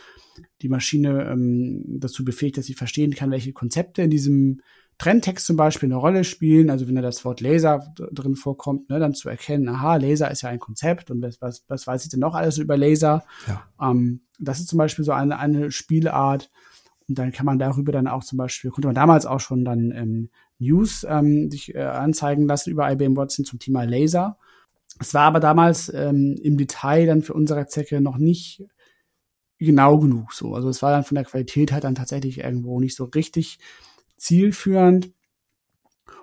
die Maschine ähm, dazu befähigt, dass sie verstehen kann, welche Konzepte in diesem Trendtext zum Beispiel eine Rolle spielen. Also wenn da das Wort Laser drin vorkommt, ne, dann zu erkennen, aha, Laser ist ja ein Konzept und was, was, was weiß ich denn noch alles über Laser? Ja. Ähm, das ist zum Beispiel so eine, eine Spielart. Und dann kann man darüber dann auch zum Beispiel, konnte man damals auch schon dann ähm, News ähm, sich äh, anzeigen lassen über IBM Watson zum Thema Laser. Es war aber damals ähm, im Detail dann für unsere Zwecke noch nicht genau genug so. Also es war dann von der Qualität halt dann tatsächlich irgendwo nicht so richtig zielführend.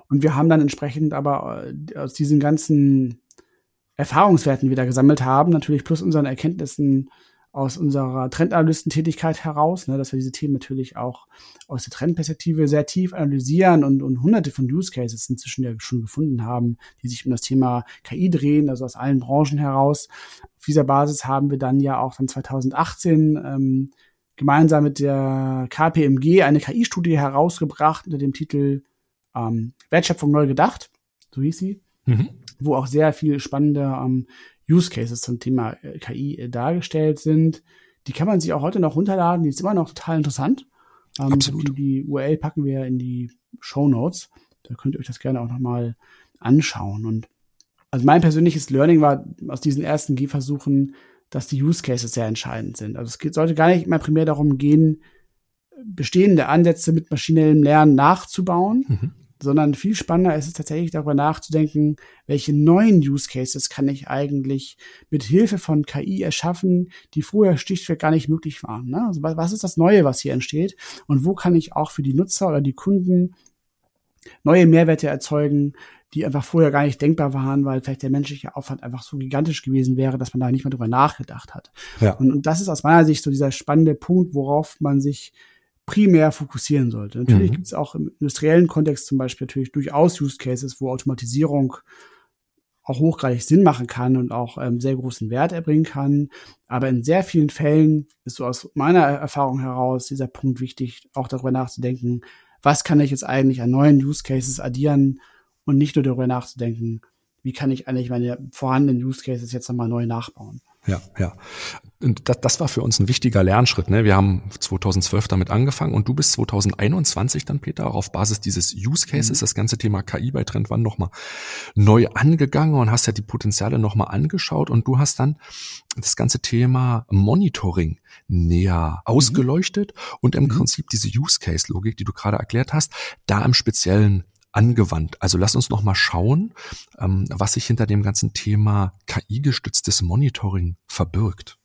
Und wir haben dann entsprechend aber äh, aus diesen ganzen Erfahrungswerten, die wir da gesammelt haben, natürlich plus unseren Erkenntnissen aus unserer Trendanalystentätigkeit heraus, ne, dass wir diese Themen natürlich auch aus der Trendperspektive sehr tief analysieren und, und hunderte von Use Cases inzwischen ja schon gefunden haben, die sich um das Thema KI drehen, also aus allen Branchen heraus. Auf dieser Basis haben wir dann ja auch dann 2018 ähm, gemeinsam mit der KPMG eine KI-Studie herausgebracht unter dem Titel ähm, Wertschöpfung neu gedacht, so hieß sie, mhm. wo auch sehr viel spannende ähm, Use Cases zum Thema äh, KI äh, dargestellt sind. Die kann man sich auch heute noch runterladen, die ist immer noch total interessant. Ähm, Absolut. Die, die URL packen wir in die Show Notes. Da könnt ihr euch das gerne auch nochmal anschauen. Und also mein persönliches Learning war aus diesen ersten Gehversuchen, dass die Use Cases sehr entscheidend sind. Also es geht, sollte gar nicht immer primär darum gehen, bestehende Ansätze mit maschinellem Lernen nachzubauen, mhm sondern viel spannender ist es tatsächlich darüber nachzudenken, welche neuen Use Cases kann ich eigentlich mit Hilfe von KI erschaffen, die vorher schlichtweg gar nicht möglich waren. Ne? Also was ist das Neue, was hier entsteht und wo kann ich auch für die Nutzer oder die Kunden neue Mehrwerte erzeugen, die einfach vorher gar nicht denkbar waren, weil vielleicht der menschliche Aufwand einfach so gigantisch gewesen wäre, dass man da nicht mehr drüber nachgedacht hat. Ja. Und, und das ist aus meiner Sicht so dieser spannende Punkt, worauf man sich primär fokussieren sollte. Natürlich mhm. gibt es auch im industriellen Kontext zum Beispiel natürlich durchaus Use Cases, wo Automatisierung auch hochgradig Sinn machen kann und auch ähm, sehr großen Wert erbringen kann. Aber in sehr vielen Fällen ist so aus meiner Erfahrung heraus dieser Punkt wichtig, auch darüber nachzudenken, was kann ich jetzt eigentlich an neuen Use Cases addieren und nicht nur darüber nachzudenken, wie kann ich eigentlich meine vorhandenen Use Cases jetzt nochmal neu nachbauen. Ja, ja. Und das, das war für uns ein wichtiger Lernschritt. Ne? Wir haben 2012 damit angefangen und du bist 2021 dann, Peter, auch auf Basis dieses Use Cases, mhm. das ganze Thema KI bei Trend One nochmal neu angegangen und hast ja die Potenziale nochmal angeschaut und du hast dann das ganze Thema Monitoring näher mhm. ausgeleuchtet und im mhm. Prinzip diese Use Case Logik, die du gerade erklärt hast, da im Speziellen angewandt. Also lass uns noch mal schauen, ähm, was sich hinter dem ganzen Thema KI-gestütztes Monitoring verbirgt.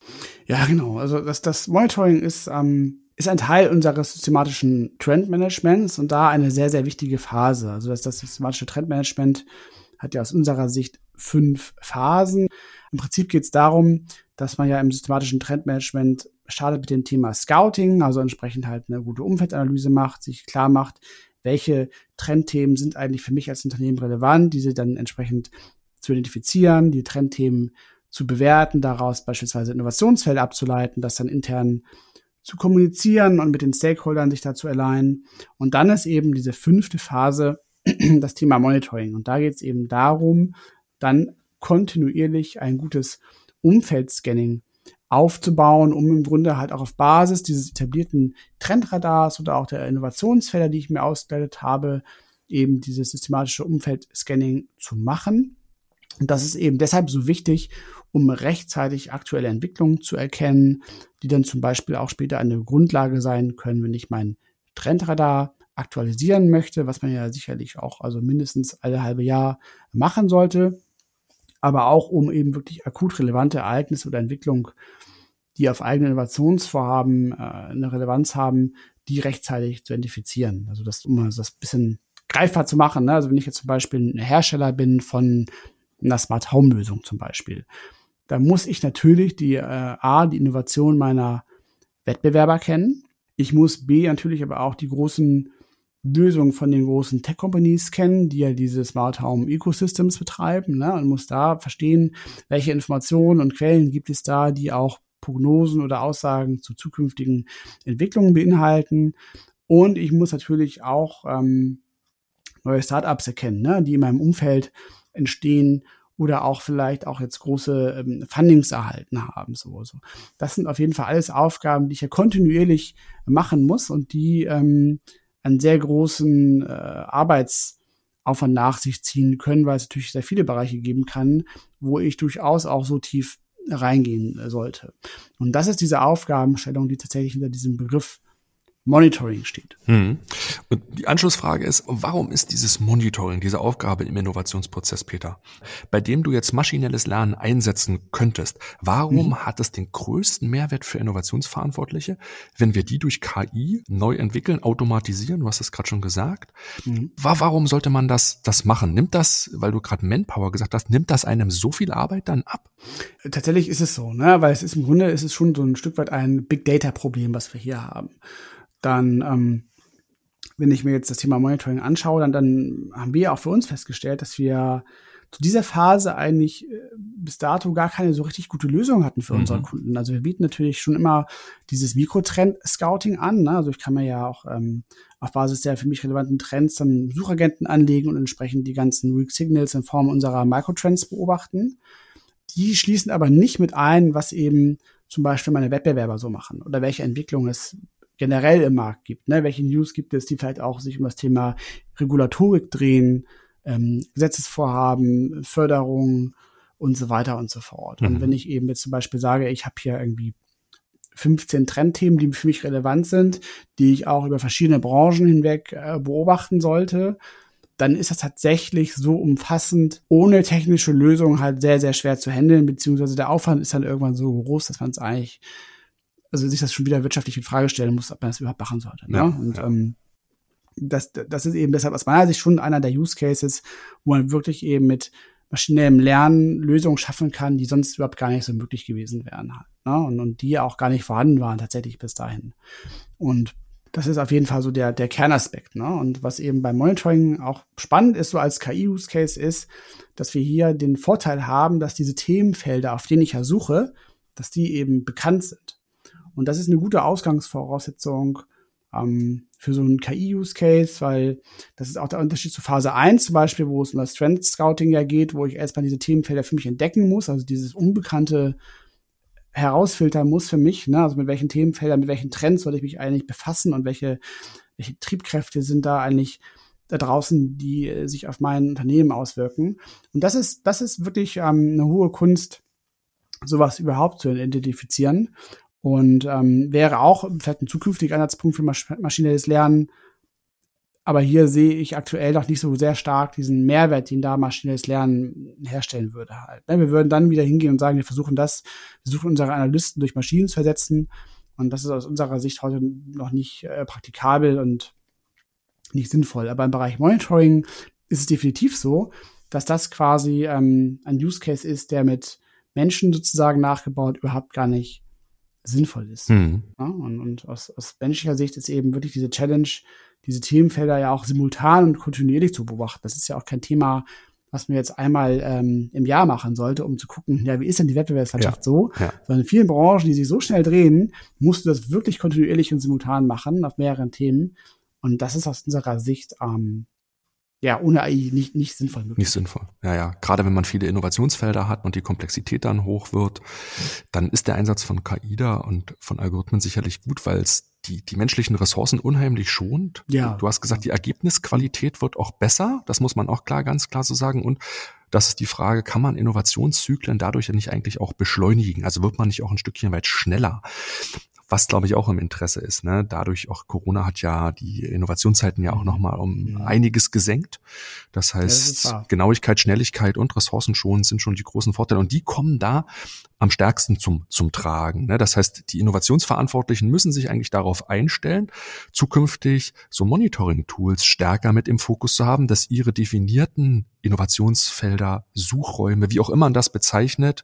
Ja, genau. Also das, das Monitoring ist, ähm, ist ein Teil unseres systematischen Trendmanagements und da eine sehr, sehr wichtige Phase. Also das, das systematische Trendmanagement hat ja aus unserer Sicht fünf Phasen. Im Prinzip geht es darum, dass man ja im systematischen Trendmanagement startet mit dem Thema Scouting, also entsprechend halt eine gute Umfeldanalyse macht, sich klar macht, welche Trendthemen sind eigentlich für mich als Unternehmen relevant, diese dann entsprechend zu identifizieren, die Trendthemen zu bewerten, daraus beispielsweise Innovationsfelder abzuleiten, das dann intern zu kommunizieren und mit den Stakeholdern sich dazu alignen. Und dann ist eben diese fünfte Phase das Thema Monitoring. Und da geht es eben darum, dann kontinuierlich ein gutes Umfeldscanning aufzubauen, um im Grunde halt auch auf Basis dieses etablierten Trendradars oder auch der Innovationsfelder, die ich mir ausgebildet habe, eben dieses systematische Umfeldscanning zu machen. Und das ist eben deshalb so wichtig, um rechtzeitig aktuelle Entwicklungen zu erkennen, die dann zum Beispiel auch später eine Grundlage sein können, wenn ich mein Trendradar aktualisieren möchte, was man ja sicherlich auch also mindestens alle halbe Jahr machen sollte aber auch um eben wirklich akut relevante Ereignisse oder Entwicklungen, die auf eigene Innovationsvorhaben äh, eine Relevanz haben, die rechtzeitig zu identifizieren. Also das, um das bisschen greifbar zu machen. Ne? Also wenn ich jetzt zum Beispiel ein Hersteller bin von einer Smart Home Lösung zum Beispiel, dann muss ich natürlich die äh, A, die Innovation meiner Wettbewerber kennen. Ich muss B natürlich aber auch die großen Lösungen von den großen Tech-Companies kennen, die ja diese Smart Home Ecosystems betreiben, ne, und muss da verstehen, welche Informationen und Quellen gibt es da, die auch Prognosen oder Aussagen zu zukünftigen Entwicklungen beinhalten. Und ich muss natürlich auch ähm, neue Startups erkennen, ne, die in meinem Umfeld entstehen oder auch vielleicht auch jetzt große ähm, Fundings erhalten haben. So, so. Das sind auf jeden Fall alles Aufgaben, die ich ja kontinuierlich machen muss und die ähm, einen sehr großen äh, Arbeitsaufwand nach sich ziehen können, weil es natürlich sehr viele Bereiche geben kann, wo ich durchaus auch so tief reingehen sollte. Und das ist diese Aufgabenstellung, die tatsächlich hinter diesem Begriff Monitoring steht. Hm. Und die Anschlussfrage ist, warum ist dieses Monitoring, diese Aufgabe im Innovationsprozess, Peter, bei dem du jetzt maschinelles Lernen einsetzen könntest, warum mhm. hat es den größten Mehrwert für Innovationsverantwortliche, wenn wir die durch KI neu entwickeln, automatisieren? Du hast es gerade schon gesagt. Mhm. Warum sollte man das, das machen? Nimmt das, weil du gerade Manpower gesagt hast, nimmt das einem so viel Arbeit dann ab? Tatsächlich ist es so, ne? weil es ist im Grunde ist es schon so ein Stück weit ein Big Data Problem, was wir hier haben dann, ähm, wenn ich mir jetzt das Thema Monitoring anschaue, dann, dann haben wir auch für uns festgestellt, dass wir zu dieser Phase eigentlich äh, bis dato gar keine so richtig gute Lösung hatten für mhm. unsere Kunden. Also wir bieten natürlich schon immer dieses Mikrotrend-Scouting an. Ne? Also ich kann mir ja auch ähm, auf Basis der für mich relevanten Trends dann Suchagenten anlegen und entsprechend die ganzen Weak Signals in Form unserer Microtrends beobachten. Die schließen aber nicht mit ein, was eben zum Beispiel meine Wettbewerber so machen oder welche Entwicklung es generell im Markt gibt. Ne? Welche News gibt es, die vielleicht auch sich um das Thema Regulatorik drehen, ähm, Gesetzesvorhaben, Förderung und so weiter und so fort. Mhm. Und wenn ich eben jetzt zum Beispiel sage, ich habe hier irgendwie 15 Trendthemen, die für mich relevant sind, die ich auch über verschiedene Branchen hinweg äh, beobachten sollte, dann ist das tatsächlich so umfassend, ohne technische Lösung halt sehr, sehr schwer zu handeln, beziehungsweise der Aufwand ist dann irgendwann so groß, dass man es eigentlich also sich das schon wieder wirtschaftlich in Frage stellen muss, ob man das überhaupt machen sollte. Ne? Ja, und ja. Ähm, das, das ist eben deshalb aus meiner Sicht schon einer der Use Cases, wo man wirklich eben mit maschinellem Lernen Lösungen schaffen kann, die sonst überhaupt gar nicht so möglich gewesen wären. Ne? Und, und die auch gar nicht vorhanden waren tatsächlich bis dahin. Und das ist auf jeden Fall so der, der Kernaspekt. Ne? Und was eben beim Monitoring auch spannend ist, so als KI-Use-Case ist, dass wir hier den Vorteil haben, dass diese Themenfelder, auf denen ich ja suche, dass die eben bekannt sind. Und das ist eine gute Ausgangsvoraussetzung ähm, für so einen KI-Use-Case, weil das ist auch der Unterschied zu Phase 1 zum Beispiel, wo es um das Trend Scouting ja geht, wo ich erstmal diese Themenfelder für mich entdecken muss, also dieses unbekannte herausfiltern muss für mich, ne? also mit welchen Themenfeldern, mit welchen Trends soll ich mich eigentlich befassen und welche, welche Triebkräfte sind da eigentlich da draußen, die äh, sich auf mein Unternehmen auswirken. Und das ist, das ist wirklich ähm, eine hohe Kunst, sowas überhaupt zu identifizieren. Und ähm, wäre auch vielleicht ein zukünftiger Ansatzpunkt für Masch maschinelles Lernen. Aber hier sehe ich aktuell noch nicht so sehr stark diesen Mehrwert, den da maschinelles Lernen herstellen würde halt. Ne, wir würden dann wieder hingehen und sagen, wir versuchen das, wir versuchen unsere Analysten durch Maschinen zu ersetzen. Und das ist aus unserer Sicht heute noch nicht äh, praktikabel und nicht sinnvoll. Aber im Bereich Monitoring ist es definitiv so, dass das quasi ähm, ein Use Case ist, der mit Menschen sozusagen nachgebaut überhaupt gar nicht sinnvoll ist. Mhm. Ja, und, und aus, aus menschlicher Sicht ist eben wirklich diese Challenge, diese Themenfelder ja auch simultan und kontinuierlich zu beobachten. Das ist ja auch kein Thema, was man jetzt einmal ähm, im Jahr machen sollte, um zu gucken, ja, wie ist denn die Wettbewerbslandschaft ja. so? Ja. Sondern in vielen Branchen, die sich so schnell drehen, musst du das wirklich kontinuierlich und simultan machen auf mehreren Themen. Und das ist aus unserer Sicht ähm, ja, ohne AI nicht, nicht sinnvoll möglich. Nicht sinnvoll. Ja, ja. Gerade wenn man viele Innovationsfelder hat und die Komplexität dann hoch wird, dann ist der Einsatz von KI da und von Algorithmen sicherlich gut, weil es die, die menschlichen Ressourcen unheimlich schont. Ja. Du hast gesagt, die Ergebnisqualität wird auch besser. Das muss man auch klar, ganz klar so sagen. Und das ist die Frage, kann man Innovationszyklen dadurch ja nicht eigentlich auch beschleunigen? Also wird man nicht auch ein Stückchen weit schneller? Was glaube ich auch im Interesse ist. Ne? Dadurch auch Corona hat ja die Innovationszeiten ja auch mhm. nochmal um ja. einiges gesenkt. Das heißt, das Genauigkeit, Schnelligkeit und Ressourcenschonung sind schon die großen Vorteile und die kommen da am stärksten zum, zum Tragen. Ne? Das heißt, die Innovationsverantwortlichen müssen sich eigentlich darauf einstellen, zukünftig so Monitoring-Tools stärker mit im Fokus zu haben, dass ihre definierten Innovationsfelder, Suchräume, wie auch immer man das bezeichnet,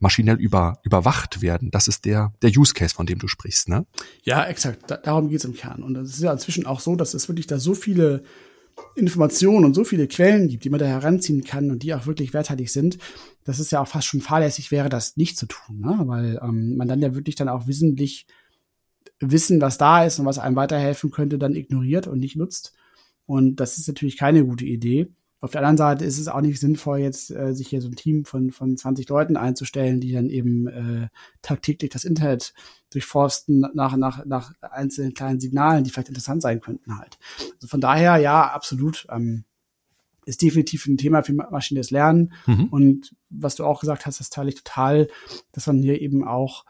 maschinell über, überwacht werden. Das ist der, der Use Case, von dem du sprichst, ne? Ja, exakt. Da, darum geht's im Kern. Und es ist ja inzwischen auch so, dass es wirklich da so viele Informationen und so viele Quellen gibt, die man da heranziehen kann und die auch wirklich werthaltig sind, dass es ja auch fast schon fahrlässig wäre, das nicht zu tun, ne? weil ähm, man dann ja wirklich dann auch wissentlich Wissen, was da ist und was einem weiterhelfen könnte, dann ignoriert und nicht nutzt. Und das ist natürlich keine gute Idee. Auf der anderen Seite ist es auch nicht sinnvoll, jetzt äh, sich hier so ein Team von, von 20 Leuten einzustellen, die dann eben äh, tagtäglich das Internet durchforsten nach, nach, nach einzelnen kleinen Signalen, die vielleicht interessant sein könnten halt. Also von daher, ja, absolut. Ähm, ist definitiv ein Thema für maschinelles Lernen. Mhm. Und was du auch gesagt hast, das teile ich total, dass man hier eben auch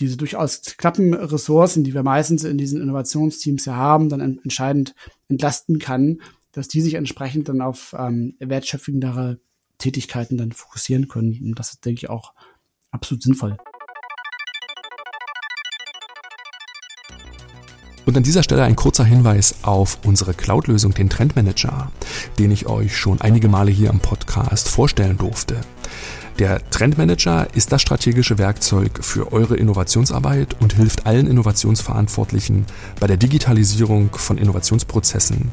diese durchaus knappen Ressourcen, die wir meistens in diesen Innovationsteams ja haben, dann entscheidend entlasten kann dass die sich entsprechend dann auf ähm, wertschöpfendere Tätigkeiten dann fokussieren können. Und das ist, denke ich, auch absolut sinnvoll. Und an dieser Stelle ein kurzer Hinweis auf unsere Cloud-Lösung, den Trendmanager, den ich euch schon einige Male hier im Podcast vorstellen durfte. Der Trendmanager ist das strategische Werkzeug für eure Innovationsarbeit und hilft allen Innovationsverantwortlichen bei der Digitalisierung von Innovationsprozessen.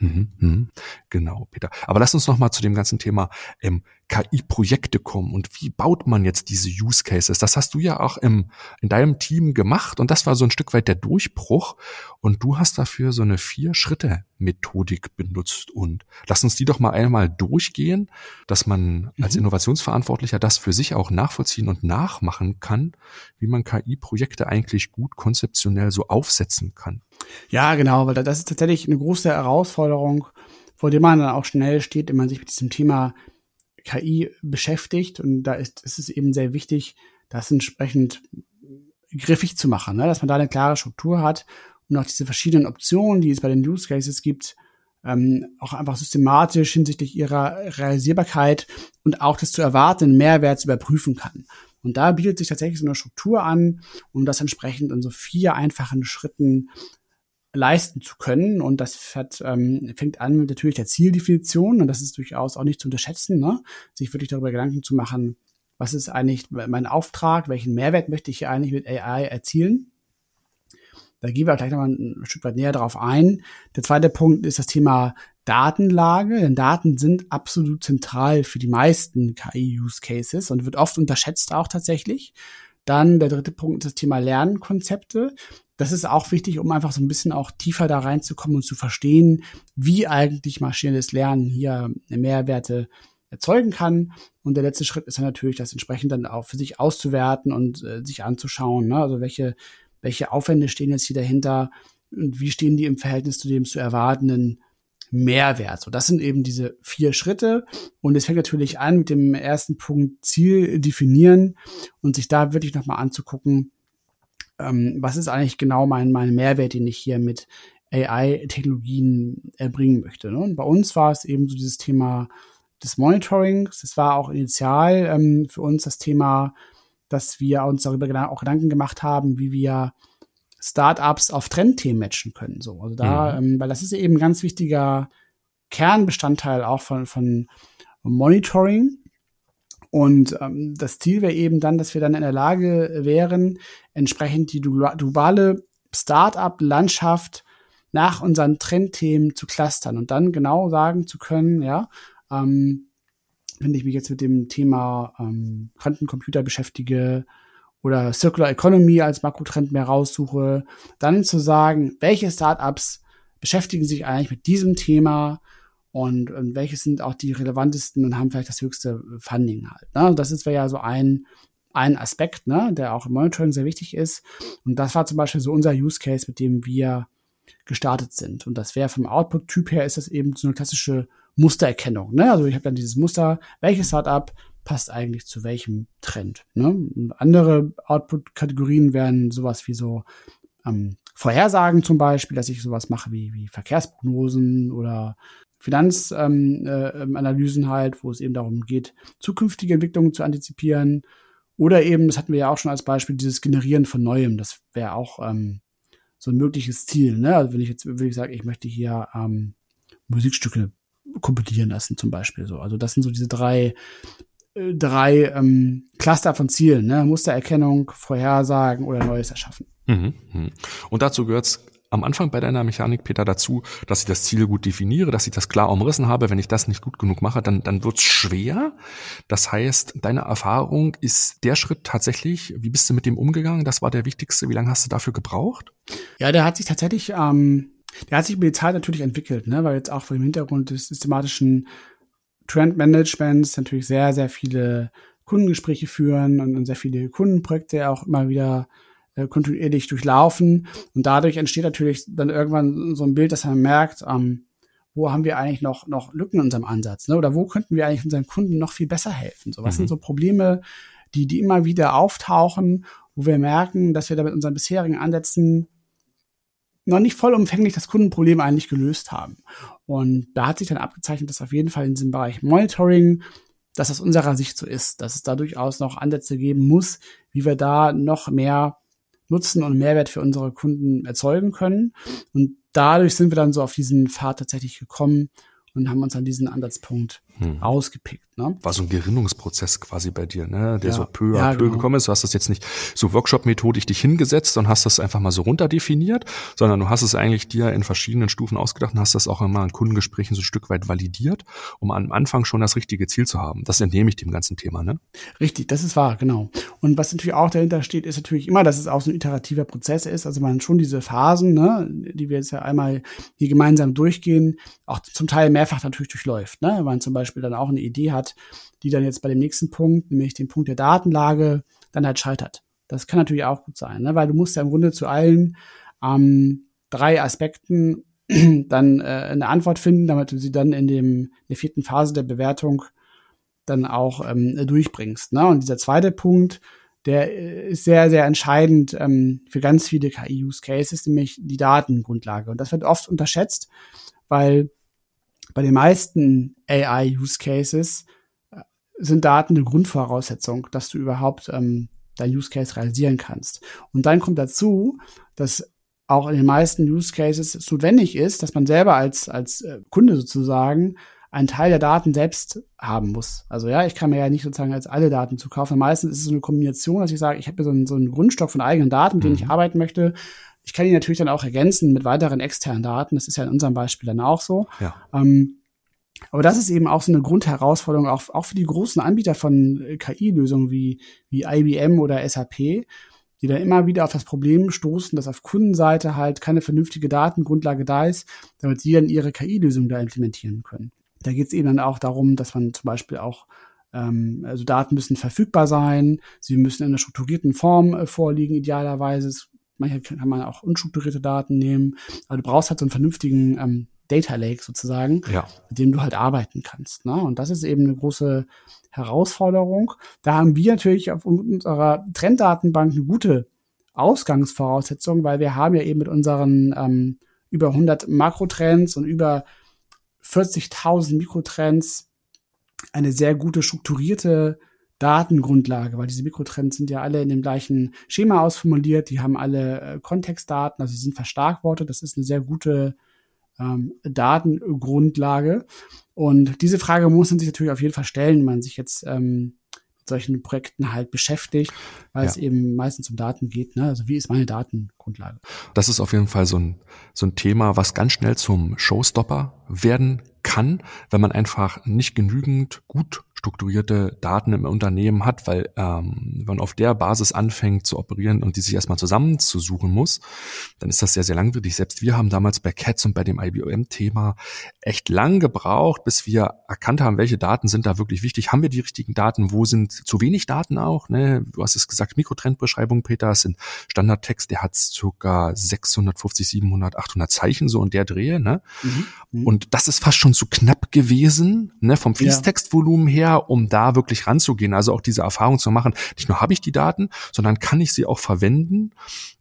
Mhm, mhm. Genau, Peter. Aber lass uns noch mal zu dem ganzen Thema ähm, KI-Projekte kommen und wie baut man jetzt diese Use Cases? Das hast du ja auch im, in deinem Team gemacht und das war so ein Stück weit der Durchbruch und du hast dafür so eine Vier-Schritte-Methodik benutzt und lass uns die doch mal einmal durchgehen, dass man als mhm. Innovationsverantwortlicher das für sich auch nachvollziehen und nachmachen kann, wie man KI-Projekte eigentlich gut konzeptionell so aufsetzen kann. Ja, genau, weil das ist tatsächlich eine große Herausforderung, vor der man dann auch schnell steht, wenn man sich mit diesem Thema KI beschäftigt. Und da ist, ist es eben sehr wichtig, das entsprechend griffig zu machen, ne? dass man da eine klare Struktur hat und auch diese verschiedenen Optionen, die es bei den Use Cases gibt, ähm, auch einfach systematisch hinsichtlich ihrer Realisierbarkeit und auch des zu erwartenden Mehrwerts überprüfen kann. Und da bietet sich tatsächlich so eine Struktur an, um das entsprechend in so vier einfachen Schritten leisten zu können. Und das hat, ähm, fängt an mit natürlich der Zieldefinition. Und das ist durchaus auch nicht zu unterschätzen, ne? sich wirklich darüber Gedanken zu machen, was ist eigentlich mein Auftrag, welchen Mehrwert möchte ich hier eigentlich mit AI erzielen. Da gehen wir gleich nochmal ein Stück weit näher drauf ein. Der zweite Punkt ist das Thema Datenlage, denn Daten sind absolut zentral für die meisten KI-Use-Cases und wird oft unterschätzt auch tatsächlich. Dann der dritte Punkt ist das Thema Lernkonzepte das ist auch wichtig, um einfach so ein bisschen auch tiefer da reinzukommen und zu verstehen, wie eigentlich maschinelles Lernen hier Mehrwerte erzeugen kann. Und der letzte Schritt ist dann natürlich, das entsprechend dann auch für sich auszuwerten und äh, sich anzuschauen. Ne? Also welche, welche Aufwände stehen jetzt hier dahinter und wie stehen die im Verhältnis zu dem zu erwartenden Mehrwert. So, das sind eben diese vier Schritte. Und es fängt natürlich an mit dem ersten Punkt Ziel definieren und sich da wirklich nochmal anzugucken, ähm, was ist eigentlich genau mein, mein Mehrwert, den ich hier mit AI-Technologien erbringen möchte. Ne? Und bei uns war es eben so dieses Thema des Monitorings. Das war auch initial ähm, für uns das Thema, dass wir uns darüber auch Gedanken gemacht haben, wie wir Startups auf Trendthemen matchen können. So, also da, mhm. ähm, weil das ist eben ein ganz wichtiger Kernbestandteil auch von, von Monitoring. Und ähm, das Ziel wäre eben dann, dass wir dann in der Lage wären, entsprechend die globale Start-up-Landschaft nach unseren Trendthemen zu clustern und dann genau sagen zu können, ja, ähm, wenn ich mich jetzt mit dem Thema ähm, Quantencomputer beschäftige oder Circular Economy als Makrotrend mehr raussuche, dann zu sagen, welche Startups beschäftigen sich eigentlich mit diesem Thema und, und welche sind auch die relevantesten und haben vielleicht das höchste Funding halt. Ne? Das ist ja so ein, ein Aspekt, ne, der auch im Monitoring sehr wichtig ist. Und das war zum Beispiel so unser Use Case, mit dem wir gestartet sind. Und das wäre vom Output-Typ her ist das eben so eine klassische Mustererkennung. Ne? Also ich habe dann dieses Muster, welches Startup passt eigentlich zu welchem Trend. Ne? Andere Output-Kategorien wären sowas wie so ähm, Vorhersagen zum Beispiel, dass ich sowas mache wie, wie Verkehrsprognosen oder Finanzanalysen ähm, äh, halt, wo es eben darum geht, zukünftige Entwicklungen zu antizipieren. Oder eben, das hatten wir ja auch schon als Beispiel, dieses Generieren von Neuem. Das wäre auch ähm, so ein mögliches Ziel. Ne? Also wenn ich jetzt wirklich sage, ich möchte hier ähm, Musikstücke kompilieren lassen zum Beispiel. So. Also das sind so diese drei, äh, drei ähm, Cluster von Zielen. Ne? Mustererkennung, Vorhersagen oder Neues erschaffen. Mhm, mhm. Und dazu gehört am Anfang bei deiner Mechanik, Peter, dazu, dass ich das Ziel gut definiere, dass ich das klar umrissen habe. Wenn ich das nicht gut genug mache, dann, dann wird's schwer. Das heißt, deine Erfahrung ist der Schritt tatsächlich, wie bist du mit dem umgegangen? Das war der wichtigste. Wie lange hast du dafür gebraucht? Ja, der hat sich tatsächlich, ähm, der hat sich mit der Zeit natürlich entwickelt, ne? weil jetzt auch vor dem Hintergrund des systematischen Trendmanagements natürlich sehr, sehr viele Kundengespräche führen und, und sehr viele Kundenprojekte auch immer wieder äh, kontinuierlich durchlaufen. Und dadurch entsteht natürlich dann irgendwann so ein Bild, dass man merkt, ähm, wo haben wir eigentlich noch, noch Lücken in unserem Ansatz? Ne? Oder wo könnten wir eigentlich unseren Kunden noch viel besser helfen? So, was mhm. sind so Probleme, die, die immer wieder auftauchen, wo wir merken, dass wir da mit unseren bisherigen Ansätzen noch nicht vollumfänglich das Kundenproblem eigentlich gelöst haben. Und da hat sich dann abgezeichnet, dass auf jeden Fall in diesem Bereich Monitoring, dass das unserer Sicht so ist, dass es da durchaus noch Ansätze geben muss, wie wir da noch mehr Nutzen und Mehrwert für unsere Kunden erzeugen können. Und dadurch sind wir dann so auf diesen Pfad tatsächlich gekommen und haben uns an diesen Ansatzpunkt hm. ausgepickt. Ne? War so ein Gerinnungsprozess quasi bei dir, ne? der ja. so peu à ja, peu genau. gekommen ist. Du hast das jetzt nicht so Workshop-methodisch dich hingesetzt und hast das einfach mal so runterdefiniert, sondern du hast es eigentlich dir in verschiedenen Stufen ausgedacht und hast das auch immer in Kundengesprächen so ein Stück weit validiert, um am Anfang schon das richtige Ziel zu haben. Das entnehme ich dem ganzen Thema, ne? Richtig, das ist wahr, genau. Und was natürlich auch dahinter steht, ist natürlich immer, dass es auch so ein iterativer Prozess ist. Also man schon diese Phasen, ne, die wir jetzt ja einmal hier gemeinsam durchgehen, auch zum Teil mehrfach natürlich durchläuft. Ne? Wenn man zum Beispiel dann auch eine Idee hat, die dann jetzt bei dem nächsten Punkt, nämlich dem Punkt der Datenlage, dann halt scheitert. Das kann natürlich auch gut sein, ne? weil du musst ja im Grunde zu allen ähm, drei Aspekten dann äh, eine Antwort finden, damit du sie dann in dem in der vierten Phase der Bewertung dann auch ähm, durchbringst. Ne? Und dieser zweite Punkt, der äh, ist sehr, sehr entscheidend ähm, für ganz viele KI-Use-Cases, nämlich die Datengrundlage. Und das wird oft unterschätzt, weil bei den meisten AI-Use-Cases sind Daten eine Grundvoraussetzung, dass du überhaupt ähm, dein Use Case realisieren kannst. Und dann kommt dazu, dass auch in den meisten Use Cases es notwendig ist, dass man selber als, als äh, Kunde sozusagen einen Teil der Daten selbst haben muss. Also ja, ich kann mir ja nicht sozusagen als alle Daten zu kaufen. Meistens ist es so eine Kombination, dass ich sage, ich habe so einen, so einen Grundstock von eigenen Daten, mit denen ich arbeiten möchte. Ich kann die natürlich dann auch ergänzen mit weiteren externen Daten. Das ist ja in unserem Beispiel dann auch so. Ja. Ähm, aber das ist eben auch so eine Grundherausforderung, auch, auch für die großen Anbieter von äh, KI-Lösungen wie, wie IBM oder SAP, die dann immer wieder auf das Problem stoßen, dass auf Kundenseite halt keine vernünftige Datengrundlage da ist, damit sie dann ihre KI-Lösung da implementieren können. Da geht es eben dann auch darum, dass man zum Beispiel auch, ähm, also Daten müssen verfügbar sein, sie müssen in einer strukturierten Form äh, vorliegen, idealerweise. Manchmal kann man auch unstrukturierte Daten nehmen, aber du brauchst halt so einen vernünftigen ähm, Data Lake sozusagen, ja. mit dem du halt arbeiten kannst. Ne? Und das ist eben eine große Herausforderung. Da haben wir natürlich auf unserer Trenddatenbank eine gute Ausgangsvoraussetzung, weil wir haben ja eben mit unseren ähm, über 100 Makrotrends und über 40.000 Mikrotrends eine sehr gute strukturierte Datengrundlage, weil diese Mikrotrends sind ja alle in dem gleichen Schema ausformuliert, die haben alle äh, Kontextdaten, also sie sind Verstarkworte, das ist eine sehr gute ähm, Datengrundlage. Und diese Frage muss man sich natürlich auf jeden Fall stellen, wenn man sich jetzt ähm, mit solchen Projekten halt beschäftigt, weil ja. es eben meistens um Daten geht. Ne? Also wie ist meine Datengrundlage? Das ist auf jeden Fall so ein, so ein Thema, was ganz schnell zum Showstopper werden kann, wenn man einfach nicht genügend gut strukturierte Daten im Unternehmen hat, weil ähm, wenn man auf der Basis anfängt zu operieren und die sich erstmal zusammenzusuchen muss, dann ist das sehr, sehr langwierig. Selbst wir haben damals bei Cats und bei dem IBM-Thema echt lang gebraucht, bis wir erkannt haben, welche Daten sind da wirklich wichtig. Haben wir die richtigen Daten? Wo sind zu wenig Daten auch? Ne? Du hast es gesagt, Mikrotrendbeschreibung, Peter, das sind Standardtext, der hat circa 650, 700, 800 Zeichen so und der Drehe. Ne? Mhm. Und das ist fast schon zu knapp gewesen, ne? vom Fließtextvolumen her um da wirklich ranzugehen, also auch diese Erfahrung zu machen. Nicht nur habe ich die Daten, sondern kann ich sie auch verwenden.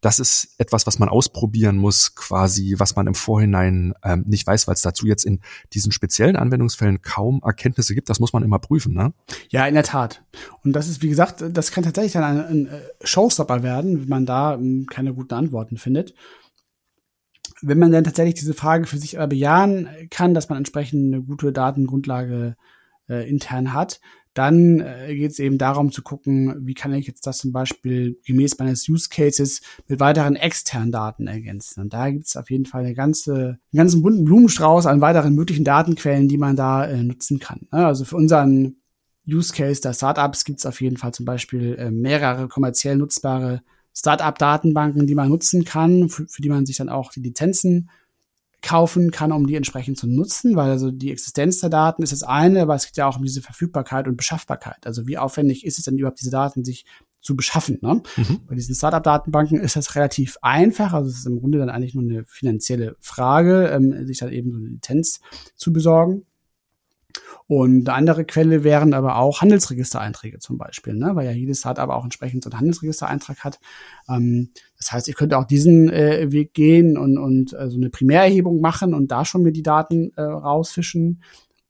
Das ist etwas, was man ausprobieren muss, quasi, was man im Vorhinein ähm, nicht weiß, weil es dazu jetzt in diesen speziellen Anwendungsfällen kaum Erkenntnisse gibt. Das muss man immer prüfen, ne? Ja, in der Tat. Und das ist, wie gesagt, das kann tatsächlich dann ein, ein Showstopper werden, wenn man da um, keine guten Antworten findet wenn man dann tatsächlich diese Frage für sich aber bejahen kann, dass man entsprechend eine gute Datengrundlage äh, intern hat, dann äh, geht es eben darum zu gucken, wie kann ich jetzt das zum Beispiel gemäß meines Use Cases mit weiteren externen Daten ergänzen. Und da gibt es auf jeden Fall eine ganze, einen ganzen bunten Blumenstrauß an weiteren möglichen Datenquellen, die man da äh, nutzen kann. Ne? Also für unseren Use Case der Startups gibt es auf jeden Fall zum Beispiel äh, mehrere kommerziell nutzbare Startup-Datenbanken, die man nutzen kann, für, für die man sich dann auch die Lizenzen kaufen kann, um die entsprechend zu nutzen, weil also die Existenz der Daten ist das eine, aber es geht ja auch um diese Verfügbarkeit und Beschaffbarkeit. Also wie aufwendig ist es denn überhaupt, diese Daten sich zu beschaffen? Ne? Mhm. Bei diesen Startup-Datenbanken ist das relativ einfach, also es ist im Grunde dann eigentlich nur eine finanzielle Frage, ähm, sich dann eben so eine Lizenz zu besorgen. Und eine andere Quelle wären aber auch Handelsregistereinträge zum Beispiel, ne? weil ja jedes Startup auch entsprechend so einen Handelsregistereintrag hat. Ähm, das heißt, ihr könnt auch diesen äh, Weg gehen und, und äh, so eine Primärerhebung machen und da schon mir die Daten äh, rausfischen.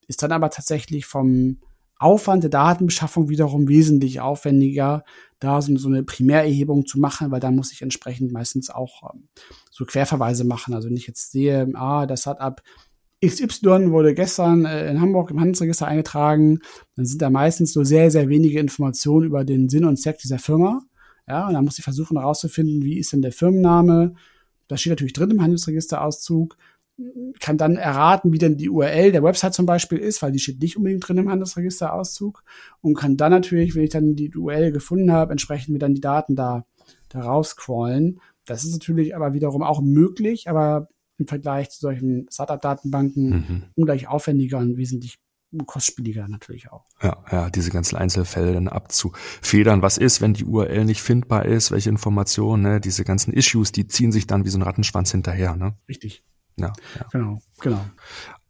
Ist dann aber tatsächlich vom Aufwand der Datenbeschaffung wiederum wesentlich aufwendiger, da so, so eine Primärerhebung zu machen, weil da muss ich entsprechend meistens auch ähm, so Querverweise machen. Also wenn ich jetzt sehe, ah, das Startup XY wurde gestern äh, in Hamburg im Handelsregister eingetragen, dann sind da meistens so sehr, sehr wenige Informationen über den Sinn und Zweck dieser Firma. Ja, und dann muss ich versuchen herauszufinden, wie ist denn der Firmenname. Das steht natürlich drin im Handelsregisterauszug. Kann dann erraten, wie denn die URL der Website zum Beispiel ist, weil die steht nicht unbedingt drin im Handelsregisterauszug. Und kann dann natürlich, wenn ich dann die URL gefunden habe, entsprechend mir dann die Daten da, da rausscrollen. Das ist natürlich aber wiederum auch möglich, aber im Vergleich zu solchen Startup-Datenbanken mhm. ungleich aufwendiger und wesentlich kostspieliger natürlich auch. Ja, ja, diese ganzen Einzelfälle dann abzufedern. Was ist, wenn die URL nicht findbar ist? Welche Informationen? Ne? Diese ganzen Issues, die ziehen sich dann wie so ein Rattenschwanz hinterher. Ne? Richtig. Ja, ja. Genau, genau.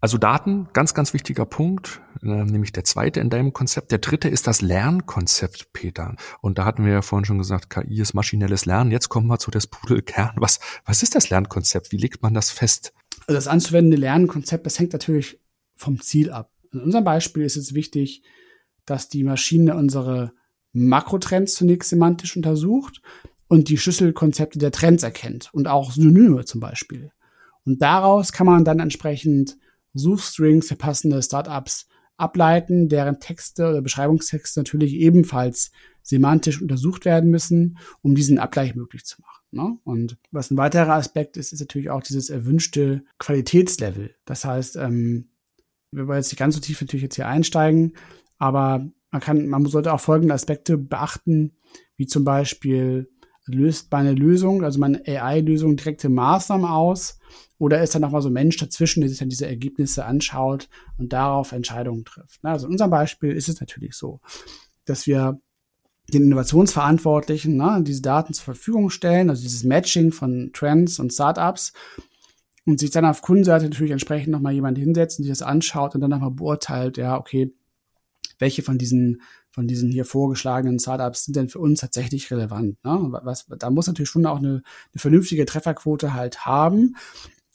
Also Daten, ganz, ganz wichtiger Punkt, äh, nämlich der zweite in deinem Konzept. Der dritte ist das Lernkonzept, Peter. Und da hatten wir ja vorhin schon gesagt, KI ist maschinelles Lernen. Jetzt kommen wir zu des Pudelkern. Was, was ist das Lernkonzept? Wie legt man das fest? Also das anzuwendende Lernkonzept, das hängt natürlich vom Ziel ab. In unserem Beispiel ist es wichtig, dass die Maschine unsere Makrotrends zunächst semantisch untersucht und die Schlüsselkonzepte der Trends erkennt und auch Synonyme zum Beispiel. Und daraus kann man dann entsprechend Suchstrings für passende Startups ableiten, deren Texte oder Beschreibungstexte natürlich ebenfalls semantisch untersucht werden müssen, um diesen Abgleich möglich zu machen. Ne? Und was ein weiterer Aspekt ist, ist natürlich auch dieses erwünschte Qualitätslevel. Das heißt, ähm, wir wollen jetzt nicht ganz so tief natürlich jetzt hier einsteigen, aber man kann, man sollte auch folgende Aspekte beachten, wie zum Beispiel löst meine Lösung, also meine AI-Lösung direkte Maßnahmen aus oder ist da nochmal so ein Mensch dazwischen, der sich dann diese Ergebnisse anschaut und darauf Entscheidungen trifft. Also in unserem Beispiel ist es natürlich so, dass wir den Innovationsverantwortlichen ne, diese Daten zur Verfügung stellen, also dieses Matching von Trends und Startups und sich dann auf Kundenseite natürlich entsprechend nochmal jemand hinsetzt und sich das anschaut und dann nochmal beurteilt, ja, okay, welche von diesen von diesen hier vorgeschlagenen Startups sind denn für uns tatsächlich relevant. Ne? Was, da muss natürlich schon auch eine, eine vernünftige Trefferquote halt haben.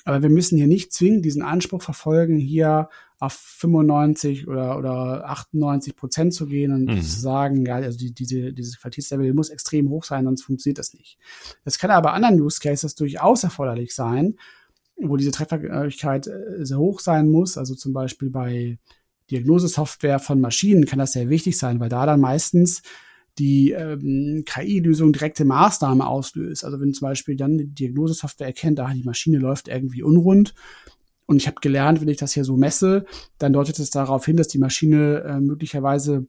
Aber wir müssen hier nicht zwingend diesen Anspruch verfolgen, hier auf 95 oder, oder 98 Prozent zu gehen und mhm. zu sagen, ja, also die, diese, dieses Qualitätslevel muss extrem hoch sein, sonst funktioniert das nicht. Das kann aber anderen Use Cases durchaus erforderlich sein, wo diese Trefferigkeit äh, sehr hoch sein muss. Also zum Beispiel bei Diagnosesoftware von Maschinen kann das sehr wichtig sein, weil da dann meistens die ähm, KI-Lösung direkte Maßnahmen auslöst. Also wenn zum Beispiel dann die Diagnosesoftware erkennt, ah, die Maschine läuft irgendwie unrund und ich habe gelernt, wenn ich das hier so messe, dann deutet es darauf hin, dass die Maschine äh, möglicherweise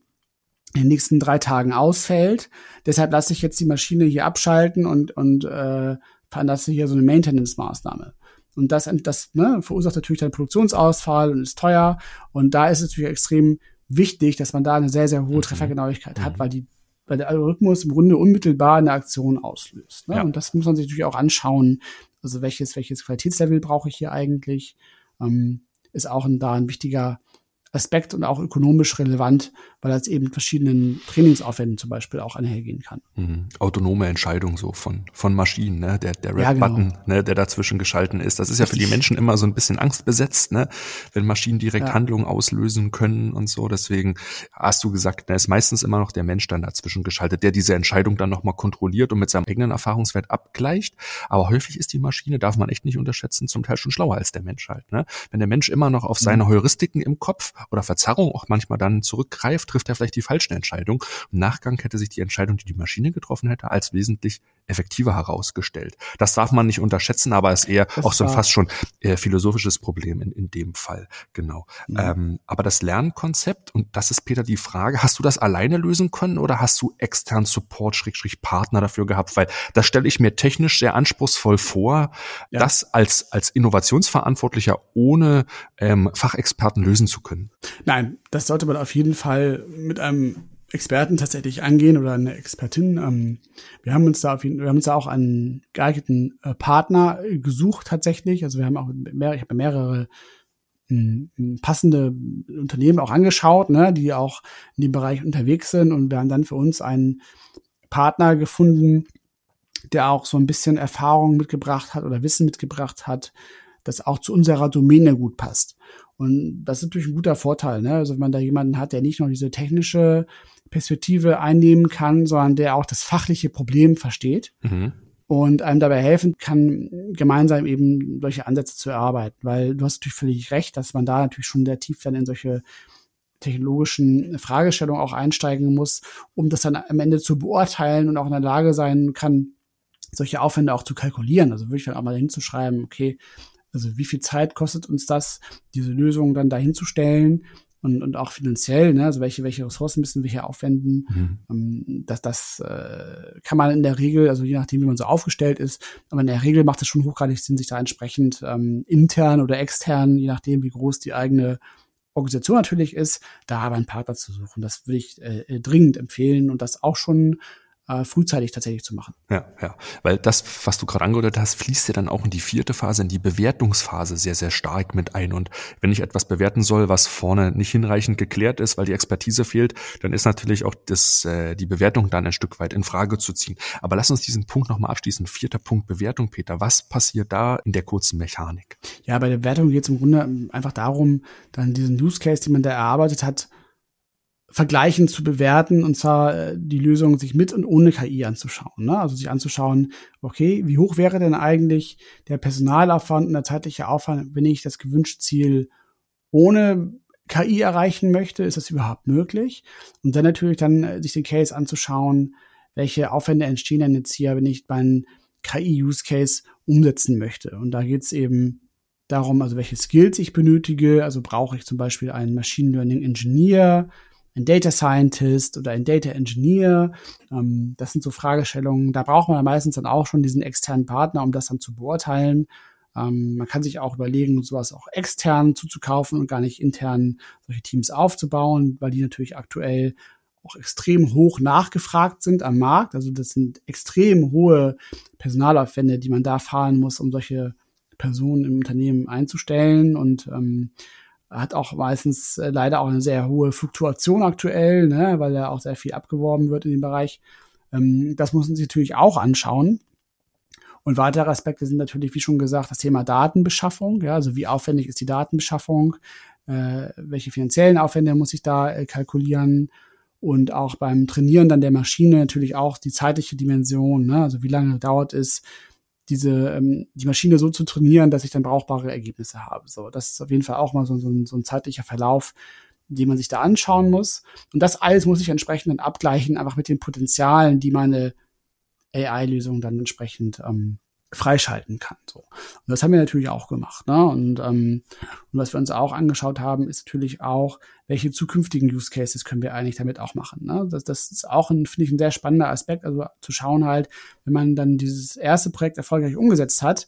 in den nächsten drei Tagen ausfällt. Deshalb lasse ich jetzt die Maschine hier abschalten und, und äh, veranlasse hier so eine Maintenance-Maßnahme. Und das, das ne, verursacht natürlich dann Produktionsausfall und ist teuer. Und da ist es natürlich extrem wichtig, dass man da eine sehr, sehr hohe mhm. Treffergenauigkeit mhm. hat, weil die weil der Algorithmus im Grunde unmittelbar eine Aktion auslöst. Ne? Ja. Und das muss man sich natürlich auch anschauen. Also welches, welches Qualitätslevel brauche ich hier eigentlich? Ähm, ist auch ein, da ein wichtiger Aspekt und auch ökonomisch relevant, weil das eben verschiedenen Trainingsaufwänden zum Beispiel auch einhergehen kann. Mhm. Autonome Entscheidung so von, von Maschinen, ne? der, der Red-Button, ja, genau. ne? der dazwischen geschalten ist. Das ist ja für die Menschen immer so ein bisschen angstbesetzt, ne? wenn Maschinen direkt ja. Handlungen auslösen können und so. Deswegen hast du gesagt, ne, ist meistens immer noch der Mensch dann dazwischen geschaltet, der diese Entscheidung dann nochmal kontrolliert und mit seinem eigenen Erfahrungswert abgleicht. Aber häufig ist die Maschine, darf man echt nicht unterschätzen, zum Teil schon schlauer als der Mensch halt. Ne? Wenn der Mensch immer noch auf seine mhm. Heuristiken im Kopf oder Verzerrung auch manchmal dann zurückgreift, trifft er vielleicht die falschen Entscheidungen. Im Nachgang hätte sich die Entscheidung, die die Maschine getroffen hätte, als wesentlich effektiver herausgestellt. Das darf man nicht unterschätzen, aber ist eher das auch so ein fast schon äh, philosophisches Problem in, in dem Fall. Genau. Mhm. Ähm, aber das Lernkonzept, und das ist Peter die Frage, hast du das alleine lösen können oder hast du externen Support, Schrägstrich Partner dafür gehabt? Weil das stelle ich mir technisch sehr anspruchsvoll vor, ja. das als, als Innovationsverantwortlicher ohne ähm, Fachexperten lösen zu können. Nein, das sollte man auf jeden Fall mit einem Experten tatsächlich angehen oder eine Expertin. Ähm, wir haben uns da auf jeden, wir haben uns da auch einen geeigneten äh, Partner gesucht tatsächlich. Also wir haben auch mehr, ich habe mehrere m, hm, passende Unternehmen auch angeschaut, ne, die auch in dem Bereich unterwegs sind und wir haben dann für uns einen Partner gefunden, der auch so ein bisschen Erfahrung mitgebracht hat oder Wissen mitgebracht hat, das auch zu unserer Domäne gut passt. Und das ist natürlich ein guter Vorteil, ne? Also wenn man da jemanden hat, der nicht nur diese technische Perspektive einnehmen kann, sondern der auch das fachliche Problem versteht. Mhm. und einem dabei helfen kann, gemeinsam eben solche Ansätze zu erarbeiten. Weil du hast natürlich völlig recht, dass man da natürlich schon sehr tief dann in solche technologischen Fragestellungen auch einsteigen muss, um das dann am Ende zu beurteilen und auch in der Lage sein kann, solche Aufwände auch zu kalkulieren. Also würde ich dann auch mal hinzuschreiben, okay, also wie viel Zeit kostet uns das, diese Lösung dann dahin zu stellen und, und auch finanziell, ne? also welche, welche Ressourcen müssen wir hier aufwenden. Mhm. Ähm, das, das äh, kann man in der Regel, also je nachdem, wie man so aufgestellt ist, aber in der Regel macht es schon hochgradig Sinn, sich da entsprechend ähm, intern oder extern, je nachdem, wie groß die eigene Organisation natürlich ist, da aber einen Partner zu suchen. Das würde ich äh, dringend empfehlen und das auch schon äh, frühzeitig tatsächlich zu machen. Ja, ja, weil das, was du gerade angedeutet hast, fließt ja dann auch in die vierte Phase, in die Bewertungsphase sehr, sehr stark mit ein. Und wenn ich etwas bewerten soll, was vorne nicht hinreichend geklärt ist, weil die Expertise fehlt, dann ist natürlich auch das, äh, die Bewertung dann ein Stück weit in Frage zu ziehen. Aber lass uns diesen Punkt nochmal abschließen. Vierter Punkt Bewertung, Peter. Was passiert da in der kurzen Mechanik? Ja, bei der Bewertung geht es im Grunde einfach darum, dann diesen Use Case, den man da erarbeitet hat, vergleichend zu bewerten und zwar äh, die Lösung sich mit und ohne KI anzuschauen. Ne? Also sich anzuschauen, okay, wie hoch wäre denn eigentlich der Personalaufwand und der zeitliche Aufwand, wenn ich das gewünschte Ziel ohne KI erreichen möchte, ist das überhaupt möglich? Und dann natürlich dann äh, sich den Case anzuschauen, welche Aufwände entstehen denn jetzt hier, wenn ich meinen KI-Use-Case umsetzen möchte. Und da geht es eben darum, also welche Skills ich benötige. Also brauche ich zum Beispiel einen Machine Learning Engineer, ein Data Scientist oder ein Data Engineer. Ähm, das sind so Fragestellungen. Da braucht man meistens dann auch schon diesen externen Partner, um das dann zu beurteilen. Ähm, man kann sich auch überlegen, sowas auch extern zuzukaufen und gar nicht intern solche Teams aufzubauen, weil die natürlich aktuell auch extrem hoch nachgefragt sind am Markt. Also das sind extrem hohe Personalaufwände, die man da fahren muss, um solche Personen im Unternehmen einzustellen. Und ähm, hat auch meistens äh, leider auch eine sehr hohe Fluktuation aktuell, ne, weil da auch sehr viel abgeworben wird in dem Bereich. Ähm, das muss man sich natürlich auch anschauen. Und weitere Aspekte sind natürlich, wie schon gesagt, das Thema Datenbeschaffung. Ja, also wie aufwendig ist die Datenbeschaffung? Äh, welche finanziellen Aufwände muss ich da äh, kalkulieren? Und auch beim Trainieren dann der Maschine natürlich auch die zeitliche Dimension. Ne? Also wie lange dauert es, diese ähm, die Maschine so zu trainieren, dass ich dann brauchbare Ergebnisse habe. So, das ist auf jeden Fall auch mal so, so, ein, so ein zeitlicher Verlauf, den man sich da anschauen muss. Und das alles muss ich entsprechend dann abgleichen, einfach mit den Potenzialen, die meine AI-Lösung dann entsprechend ähm, freischalten kann. So. Und das haben wir natürlich auch gemacht. Ne? Und, ähm, und was wir uns auch angeschaut haben, ist natürlich auch, welche zukünftigen Use Cases können wir eigentlich damit auch machen. Ne? Das, das ist auch, finde ich, ein sehr spannender Aspekt, also zu schauen halt, wenn man dann dieses erste Projekt erfolgreich umgesetzt hat,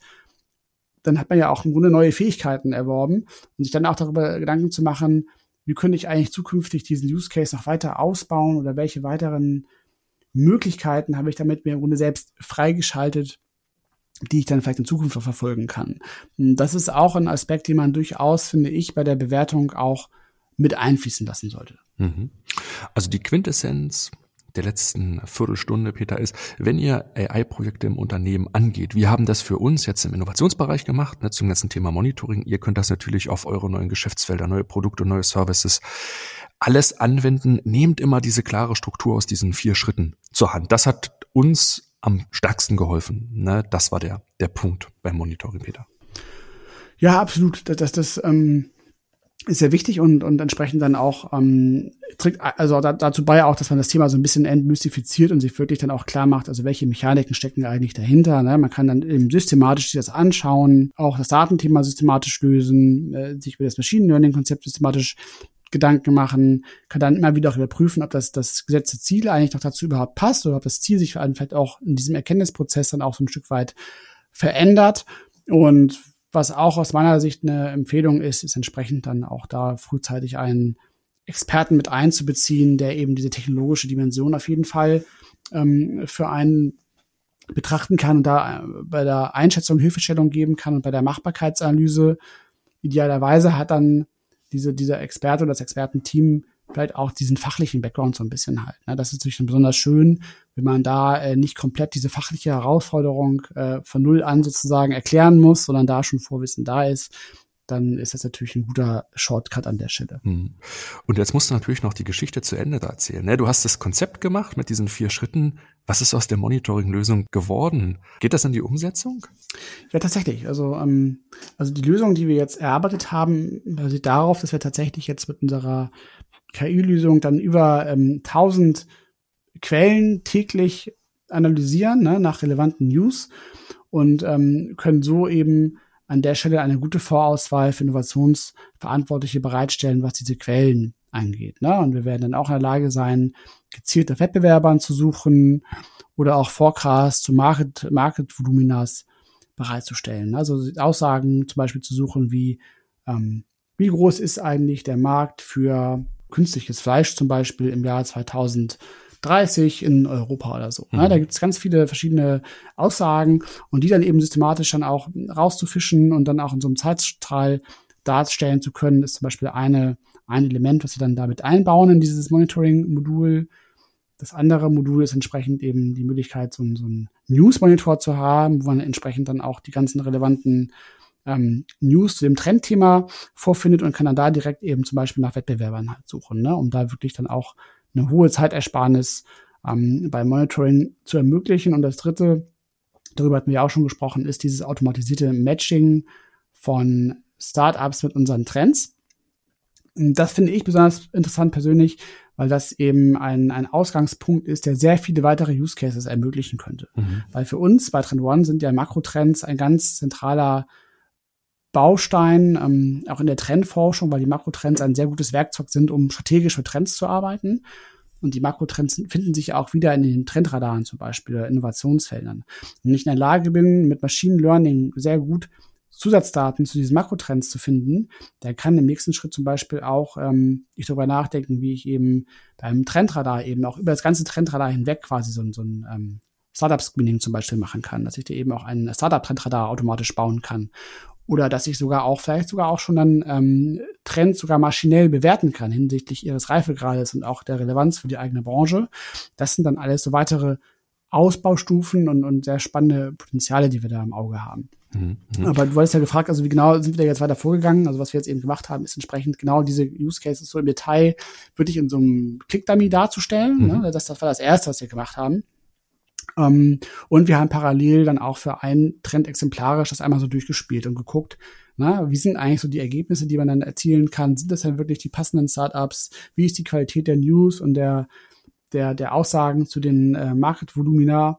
dann hat man ja auch im Grunde neue Fähigkeiten erworben und sich dann auch darüber Gedanken zu machen, wie könnte ich eigentlich zukünftig diesen Use Case noch weiter ausbauen oder welche weiteren Möglichkeiten habe ich damit mir im Grunde selbst freigeschaltet, die ich dann vielleicht in Zukunft verfolgen kann. Das ist auch ein Aspekt, den man durchaus, finde ich, bei der Bewertung auch mit einfließen lassen sollte. Mhm. Also die Quintessenz der letzten Viertelstunde, Peter, ist, wenn ihr AI-Projekte im Unternehmen angeht, wir haben das für uns jetzt im Innovationsbereich gemacht, ne, zum ganzen Thema Monitoring. Ihr könnt das natürlich auf eure neuen Geschäftsfelder, neue Produkte, neue Services alles anwenden. Nehmt immer diese klare Struktur aus diesen vier Schritten zur Hand. Das hat uns am stärksten geholfen. Ne? Das war der, der Punkt beim Monitoring, Peter. Ja, absolut. Das, das, das ähm, ist sehr wichtig und, und entsprechend dann auch ähm, trägt also da, dazu bei auch, dass man das Thema so ein bisschen entmystifiziert und sich wirklich dann auch klar macht, also welche Mechaniken stecken eigentlich dahinter. Ne? Man kann dann eben systematisch sich das anschauen, auch das Datenthema systematisch lösen, äh, sich über das Machine Learning Konzept systematisch Gedanken machen, kann dann immer wieder auch überprüfen, ob das, das gesetzte Ziel eigentlich noch dazu überhaupt passt oder ob das Ziel sich vielleicht auch in diesem Erkenntnisprozess dann auch so ein Stück weit verändert. Und was auch aus meiner Sicht eine Empfehlung ist, ist entsprechend dann auch da frühzeitig einen Experten mit einzubeziehen, der eben diese technologische Dimension auf jeden Fall ähm, für einen betrachten kann und da äh, bei der Einschätzung Hilfestellung geben kann und bei der Machbarkeitsanalyse idealerweise hat dann diese, dieser Experte oder das Expertenteam vielleicht auch diesen fachlichen Background so ein bisschen halt. Ne? Das ist natürlich besonders schön, wenn man da äh, nicht komplett diese fachliche Herausforderung äh, von null an sozusagen erklären muss, sondern da schon Vorwissen da ist. Dann ist das natürlich ein guter Shortcut an der Stelle. Hm. Und jetzt musst du natürlich noch die Geschichte zu Ende erzählen. Ne? Du hast das Konzept gemacht mit diesen vier Schritten. Was ist aus der Monitoring-Lösung geworden? Geht das in die Umsetzung? Ja, tatsächlich. Also, ähm, also die Lösung, die wir jetzt erarbeitet haben, basiert darauf, dass wir tatsächlich jetzt mit unserer KI-Lösung dann über ähm, 1000 Quellen täglich analysieren ne, nach relevanten News und ähm, können so eben an der Stelle eine gute Vorauswahl für Innovationsverantwortliche bereitstellen, was diese Quellen angeht. Ne? Und wir werden dann auch in der Lage sein, gezielt nach Wettbewerbern zu suchen oder auch Forecasts zu Market, Market Voluminas bereitzustellen. Also Aussagen zum Beispiel zu suchen, wie, ähm, wie groß ist eigentlich der Markt für künstliches Fleisch zum Beispiel im Jahr 2000 30 in Europa oder so. Ne? Mhm. Da gibt es ganz viele verschiedene Aussagen und die dann eben systematisch dann auch rauszufischen und dann auch in so einem Zeitstrahl darstellen zu können, ist zum Beispiel eine, ein Element, was wir dann damit einbauen in dieses Monitoring-Modul. Das andere Modul ist entsprechend eben die Möglichkeit, so, so einen News-Monitor zu haben, wo man entsprechend dann auch die ganzen relevanten ähm, News zu dem Trendthema vorfindet und kann dann da direkt eben zum Beispiel nach Wettbewerbern halt suchen, ne? um da wirklich dann auch eine hohe Zeitersparnis ähm, beim Monitoring zu ermöglichen. Und das dritte, darüber hatten wir auch schon gesprochen, ist dieses automatisierte Matching von Startups mit unseren Trends. Das finde ich besonders interessant persönlich, weil das eben ein, ein Ausgangspunkt ist, der sehr viele weitere Use Cases ermöglichen könnte. Mhm. Weil für uns bei Trend One sind ja Makrotrends ein ganz zentraler Baustein, ähm, auch in der Trendforschung, weil die Makrotrends ein sehr gutes Werkzeug sind, um strategisch für Trends zu arbeiten. Und die Makrotrends finden sich auch wieder in den Trendradaren zum Beispiel oder Innovationsfeldern. Wenn ich in der Lage bin, mit Machine Learning sehr gut Zusatzdaten zu diesen Makrotrends zu finden, dann kann im nächsten Schritt zum Beispiel auch ähm, ich darüber nachdenken, wie ich eben beim Trendradar eben auch über das ganze Trendradar hinweg quasi so, so ein ähm, Startup-Screening zum Beispiel machen kann, dass ich dir eben auch einen Startup-Trendradar automatisch bauen kann oder dass ich sogar auch, vielleicht sogar auch schon dann ähm, Trends sogar maschinell bewerten kann hinsichtlich ihres Reifegrades und auch der Relevanz für die eigene Branche. Das sind dann alles so weitere Ausbaustufen und, und sehr spannende Potenziale, die wir da im Auge haben. Mhm. mhm. Aber du wolltest ja gefragt, also wie genau sind wir da jetzt weiter vorgegangen? Also was wir jetzt eben gemacht haben, ist entsprechend genau diese Use Cases so im Detail wirklich in so einem Click-Dummy darzustellen. Mhm. Ne? Das, das war das Erste, was wir gemacht haben. Ähm, und wir haben parallel dann auch für einen Trend exemplarisch das einmal so durchgespielt und geguckt, na, wie sind eigentlich so die Ergebnisse, die man dann erzielen kann? Sind das dann wirklich die passenden Startups? Wie ist die Qualität der News und der, der, der Aussagen zu den äh, Market-Volumina?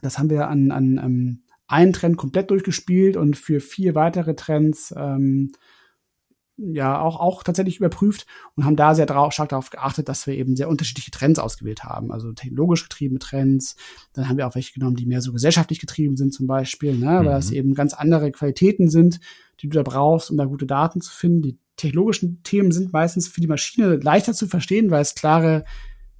Das haben wir an, an ähm, einen Trend komplett durchgespielt und für vier weitere Trends ähm, ja auch, auch tatsächlich überprüft und haben da sehr drauf, stark darauf geachtet, dass wir eben sehr unterschiedliche Trends ausgewählt haben. Also technologisch getriebene Trends. Dann haben wir auch welche genommen, die mehr so gesellschaftlich getrieben sind zum Beispiel, ne? Mhm. weil das eben ganz andere Qualitäten sind, die du da brauchst, um da gute Daten zu finden. Die technologischen Themen sind meistens für die Maschine leichter zu verstehen, weil es klare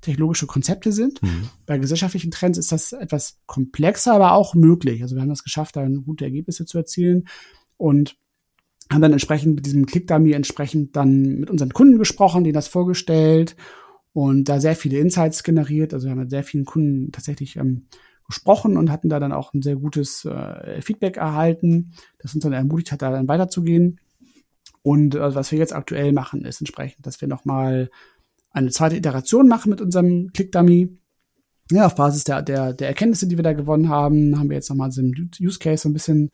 technologische Konzepte sind. Mhm. Bei gesellschaftlichen Trends ist das etwas komplexer, aber auch möglich. Also wir haben es geschafft, da gute Ergebnisse zu erzielen. Und haben dann entsprechend mit diesem Click-Dummy entsprechend dann mit unseren Kunden gesprochen, denen das vorgestellt und da sehr viele Insights generiert. Also wir haben mit sehr vielen Kunden tatsächlich ähm, gesprochen und hatten da dann auch ein sehr gutes äh, Feedback erhalten, das uns dann ermutigt hat, da dann weiterzugehen. Und äh, was wir jetzt aktuell machen, ist entsprechend, dass wir nochmal eine zweite Iteration machen mit unserem Click-Dummy. Ja, auf Basis der, der, der Erkenntnisse, die wir da gewonnen haben, haben wir jetzt nochmal so einen Use Case so ein bisschen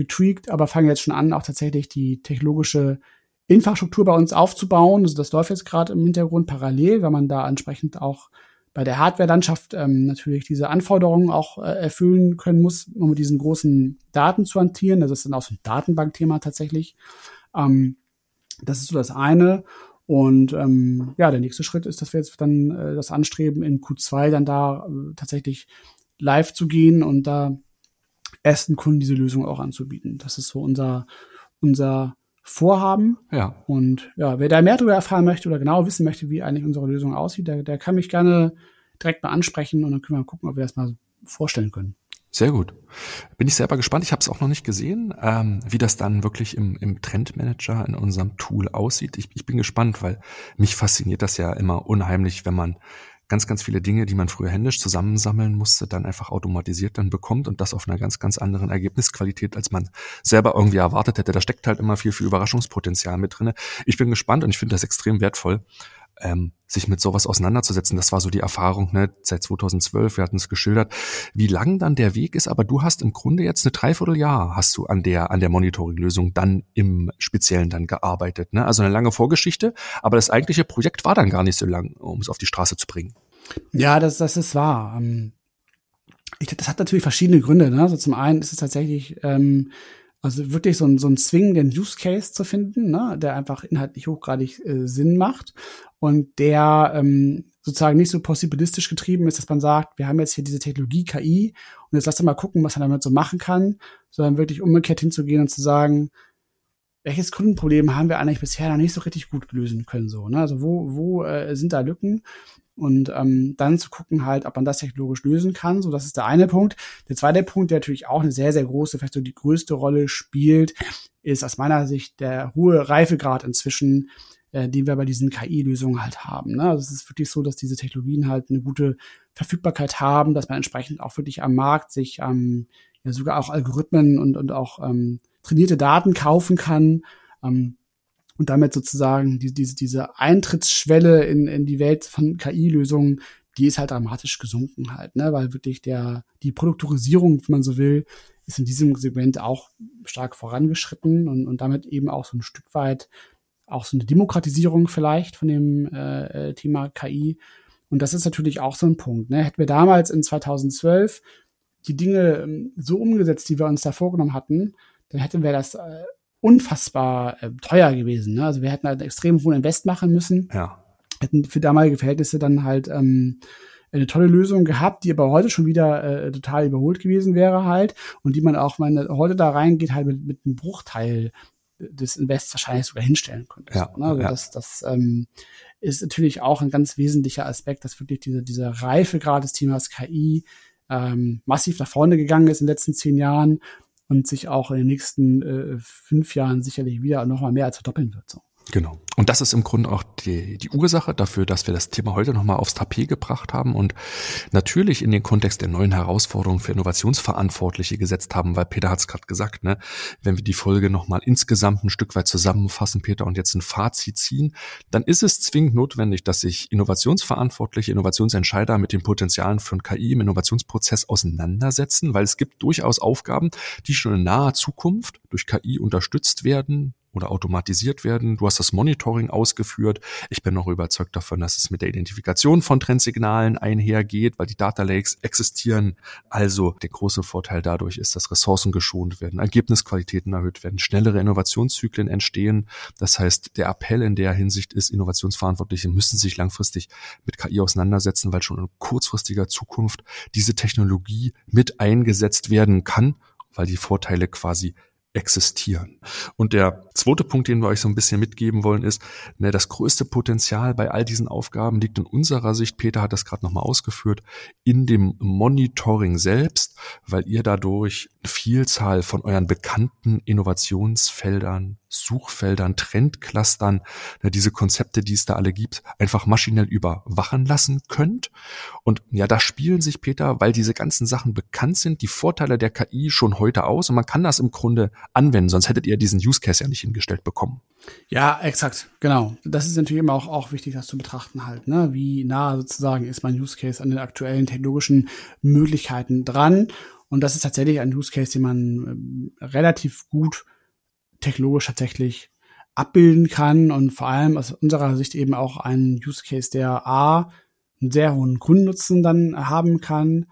getweakt, aber fangen jetzt schon an, auch tatsächlich die technologische Infrastruktur bei uns aufzubauen. Also das läuft jetzt gerade im Hintergrund parallel, weil man da entsprechend auch bei der Hardware-Landschaft ähm, natürlich diese Anforderungen auch äh, erfüllen können muss, um mit diesen großen Daten zu hantieren. Das ist dann auch so ein Datenbankthema tatsächlich. Ähm, das ist so das eine. Und ähm, ja, der nächste Schritt ist, dass wir jetzt dann äh, das anstreben, in Q2 dann da äh, tatsächlich live zu gehen und da ersten Kunden diese Lösung auch anzubieten. Das ist so unser, unser Vorhaben. Ja. Und ja, wer da mehr darüber erfahren möchte oder genau wissen möchte, wie eigentlich unsere Lösung aussieht, der, der kann mich gerne direkt mal ansprechen und dann können wir mal gucken, ob wir das mal vorstellen können. Sehr gut. Bin ich selber gespannt. Ich habe es auch noch nicht gesehen, ähm, wie das dann wirklich im, im Trendmanager in unserem Tool aussieht. Ich, ich bin gespannt, weil mich fasziniert das ja immer unheimlich, wenn man ganz, ganz viele Dinge, die man früher händisch zusammensammeln musste, dann einfach automatisiert dann bekommt und das auf einer ganz, ganz anderen Ergebnisqualität, als man selber irgendwie erwartet hätte. Da steckt halt immer viel, viel Überraschungspotenzial mit drinne. Ich bin gespannt und ich finde das extrem wertvoll, ähm, sich mit sowas auseinanderzusetzen. Das war so die Erfahrung ne, seit 2012, wir hatten es geschildert, wie lang dann der Weg ist. Aber du hast im Grunde jetzt eine Dreivierteljahr hast du an der, an der Monitoring-Lösung dann im Speziellen dann gearbeitet. Ne? Also eine lange Vorgeschichte, aber das eigentliche Projekt war dann gar nicht so lang, um es auf die Straße zu bringen. Ja, das, das ist wahr. Ähm, ich, das hat natürlich verschiedene Gründe. Ne? Also zum einen ist es tatsächlich ähm, also wirklich so ein, so ein zwingenden Use Case zu finden, ne, der einfach inhaltlich hochgradig äh, Sinn macht und der ähm, sozusagen nicht so possibilistisch getrieben ist, dass man sagt, wir haben jetzt hier diese Technologie KI und jetzt lass uns mal gucken, was man damit so machen kann, sondern wirklich umgekehrt hinzugehen und zu sagen, welches Kundenproblem haben wir eigentlich bisher noch nicht so richtig gut lösen können, so, ne? Also wo, wo äh, sind da Lücken? Und ähm, dann zu gucken halt, ob man das technologisch lösen kann. So, das ist der eine Punkt. Der zweite Punkt, der natürlich auch eine sehr, sehr große, vielleicht so die größte Rolle spielt, ist aus meiner Sicht der hohe Reifegrad inzwischen, äh, den wir bei diesen KI-Lösungen halt haben. Ne? Also es ist wirklich so, dass diese Technologien halt eine gute Verfügbarkeit haben, dass man entsprechend auch wirklich am Markt sich ähm, ja sogar auch Algorithmen und, und auch ähm, trainierte Daten kaufen kann. Ähm, und damit sozusagen die, diese, diese Eintrittsschwelle in, in die Welt von KI-Lösungen, die ist halt dramatisch gesunken halt, ne? weil wirklich der, die Produktorisierung, wenn man so will, ist in diesem Segment auch stark vorangeschritten und, und damit eben auch so ein Stück weit auch so eine Demokratisierung vielleicht von dem äh, äh Thema KI. Und das ist natürlich auch so ein Punkt. Ne? Hätten wir damals in 2012 die Dinge ähm, so umgesetzt, die wir uns da vorgenommen hatten, dann hätten wir das äh, unfassbar äh, teuer gewesen. Ne? Also wir hätten halt einen extrem hohen Invest machen müssen. Ja. Hätten für damalige Verhältnisse dann halt ähm, eine tolle Lösung gehabt, die aber heute schon wieder äh, total überholt gewesen wäre halt und die man auch, wenn man heute da reingeht, halt mit, mit einem Bruchteil des Invests wahrscheinlich sogar hinstellen könnte. Ja, ne? also ja. das, das ähm, ist natürlich auch ein ganz wesentlicher Aspekt, dass wirklich diese, dieser Reifegrad des Themas KI ähm, massiv nach vorne gegangen ist in den letzten zehn Jahren und sich auch in den nächsten äh, fünf Jahren sicherlich wieder noch mal mehr als verdoppeln wird. So. Genau. Und das ist im Grunde auch die, die Ursache dafür, dass wir das Thema heute nochmal aufs Tapet gebracht haben und natürlich in den Kontext der neuen Herausforderungen für Innovationsverantwortliche gesetzt haben, weil Peter hat es gerade gesagt, ne, wenn wir die Folge nochmal insgesamt ein Stück weit zusammenfassen, Peter, und jetzt ein Fazit ziehen, dann ist es zwingend notwendig, dass sich Innovationsverantwortliche, Innovationsentscheider mit den Potenzialen von KI im Innovationsprozess auseinandersetzen, weil es gibt durchaus Aufgaben, die schon in naher Zukunft durch KI unterstützt werden, oder automatisiert werden. Du hast das Monitoring ausgeführt. Ich bin noch überzeugt davon, dass es mit der Identifikation von Trendsignalen einhergeht, weil die Data Lakes existieren. Also der große Vorteil dadurch ist, dass Ressourcen geschont werden, Ergebnisqualitäten erhöht werden, schnellere Innovationszyklen entstehen. Das heißt, der Appell in der Hinsicht ist, Innovationsverantwortliche müssen sich langfristig mit KI auseinandersetzen, weil schon in kurzfristiger Zukunft diese Technologie mit eingesetzt werden kann, weil die Vorteile quasi existieren. Und der zweite Punkt, den wir euch so ein bisschen mitgeben wollen, ist, ne, das größte Potenzial bei all diesen Aufgaben liegt in unserer Sicht, Peter hat das gerade nochmal ausgeführt, in dem Monitoring selbst, weil ihr dadurch eine Vielzahl von euren bekannten Innovationsfeldern Suchfeldern, Trendclustern, diese Konzepte, die es da alle gibt, einfach maschinell überwachen lassen könnt. Und ja, da spielen sich, Peter, weil diese ganzen Sachen bekannt sind, die Vorteile der KI schon heute aus und man kann das im Grunde anwenden, sonst hättet ihr diesen Use Case ja nicht hingestellt bekommen. Ja, exakt, genau. Das ist natürlich immer auch, auch wichtig, das zu betrachten halt, ne? Wie nah sozusagen ist mein Use Case an den aktuellen technologischen Möglichkeiten dran. Und das ist tatsächlich ein Use Case, den man ähm, relativ gut technologisch tatsächlich abbilden kann und vor allem aus unserer Sicht eben auch ein Use Case, der A, einen sehr hohen Kundennutzen dann haben kann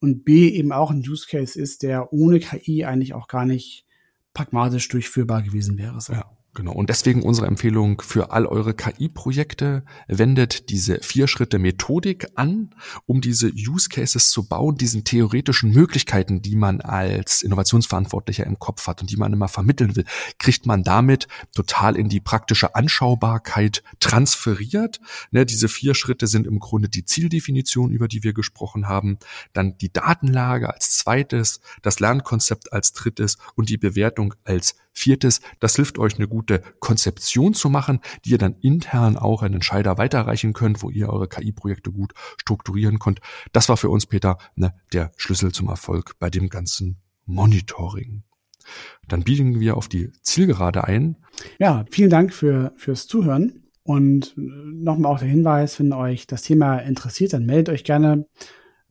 und B, eben auch ein Use Case ist, der ohne KI eigentlich auch gar nicht pragmatisch durchführbar gewesen wäre. So. Ja. Genau. Und deswegen unsere Empfehlung für all eure KI-Projekte. Wendet diese Vier-Schritte-Methodik an, um diese Use Cases zu bauen, diesen theoretischen Möglichkeiten, die man als Innovationsverantwortlicher im Kopf hat und die man immer vermitteln will, kriegt man damit total in die praktische Anschaubarkeit transferiert. Ne, diese vier Schritte sind im Grunde die Zieldefinition, über die wir gesprochen haben, dann die Datenlage als zweites, das Lernkonzept als drittes und die Bewertung als Viertes, das hilft euch eine gute Konzeption zu machen, die ihr dann intern auch an Entscheider weiterreichen könnt, wo ihr eure KI-Projekte gut strukturieren könnt. Das war für uns, Peter, ne, der Schlüssel zum Erfolg bei dem ganzen Monitoring. Dann biegen wir auf die Zielgerade ein. Ja, vielen Dank für, fürs Zuhören. Und nochmal auch der Hinweis, wenn euch das Thema interessiert, dann meldet euch gerne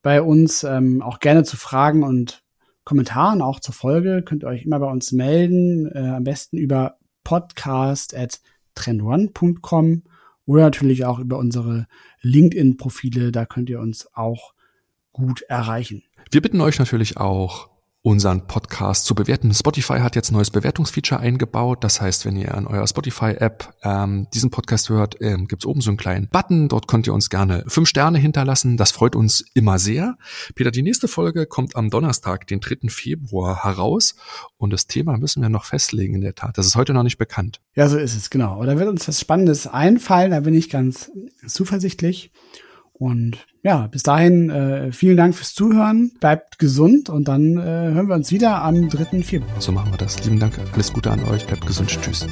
bei uns, ähm, auch gerne zu Fragen und Kommentaren, auch zur Folge. Könnt ihr euch immer bei uns melden, äh, am besten über podcast at trendone.com oder natürlich auch über unsere LinkedIn-Profile, da könnt ihr uns auch gut erreichen. Wir bitten euch natürlich auch, unseren Podcast zu bewerten. Spotify hat jetzt neues Bewertungsfeature eingebaut. Das heißt, wenn ihr an eurer Spotify-App ähm, diesen Podcast hört, ähm, gibt oben so einen kleinen Button. Dort könnt ihr uns gerne fünf Sterne hinterlassen. Das freut uns immer sehr. Peter, die nächste Folge kommt am Donnerstag, den 3. Februar heraus. Und das Thema müssen wir noch festlegen in der Tat. Das ist heute noch nicht bekannt. Ja, so ist es, genau. Aber da wird uns was Spannendes einfallen. Da bin ich ganz zuversichtlich. Und ja, bis dahin äh, vielen Dank fürs Zuhören. Bleibt gesund und dann äh, hören wir uns wieder am 3. Februar. So machen wir das. Lieben Dank. Alles Gute an euch. Bleibt gesund. Tschüss.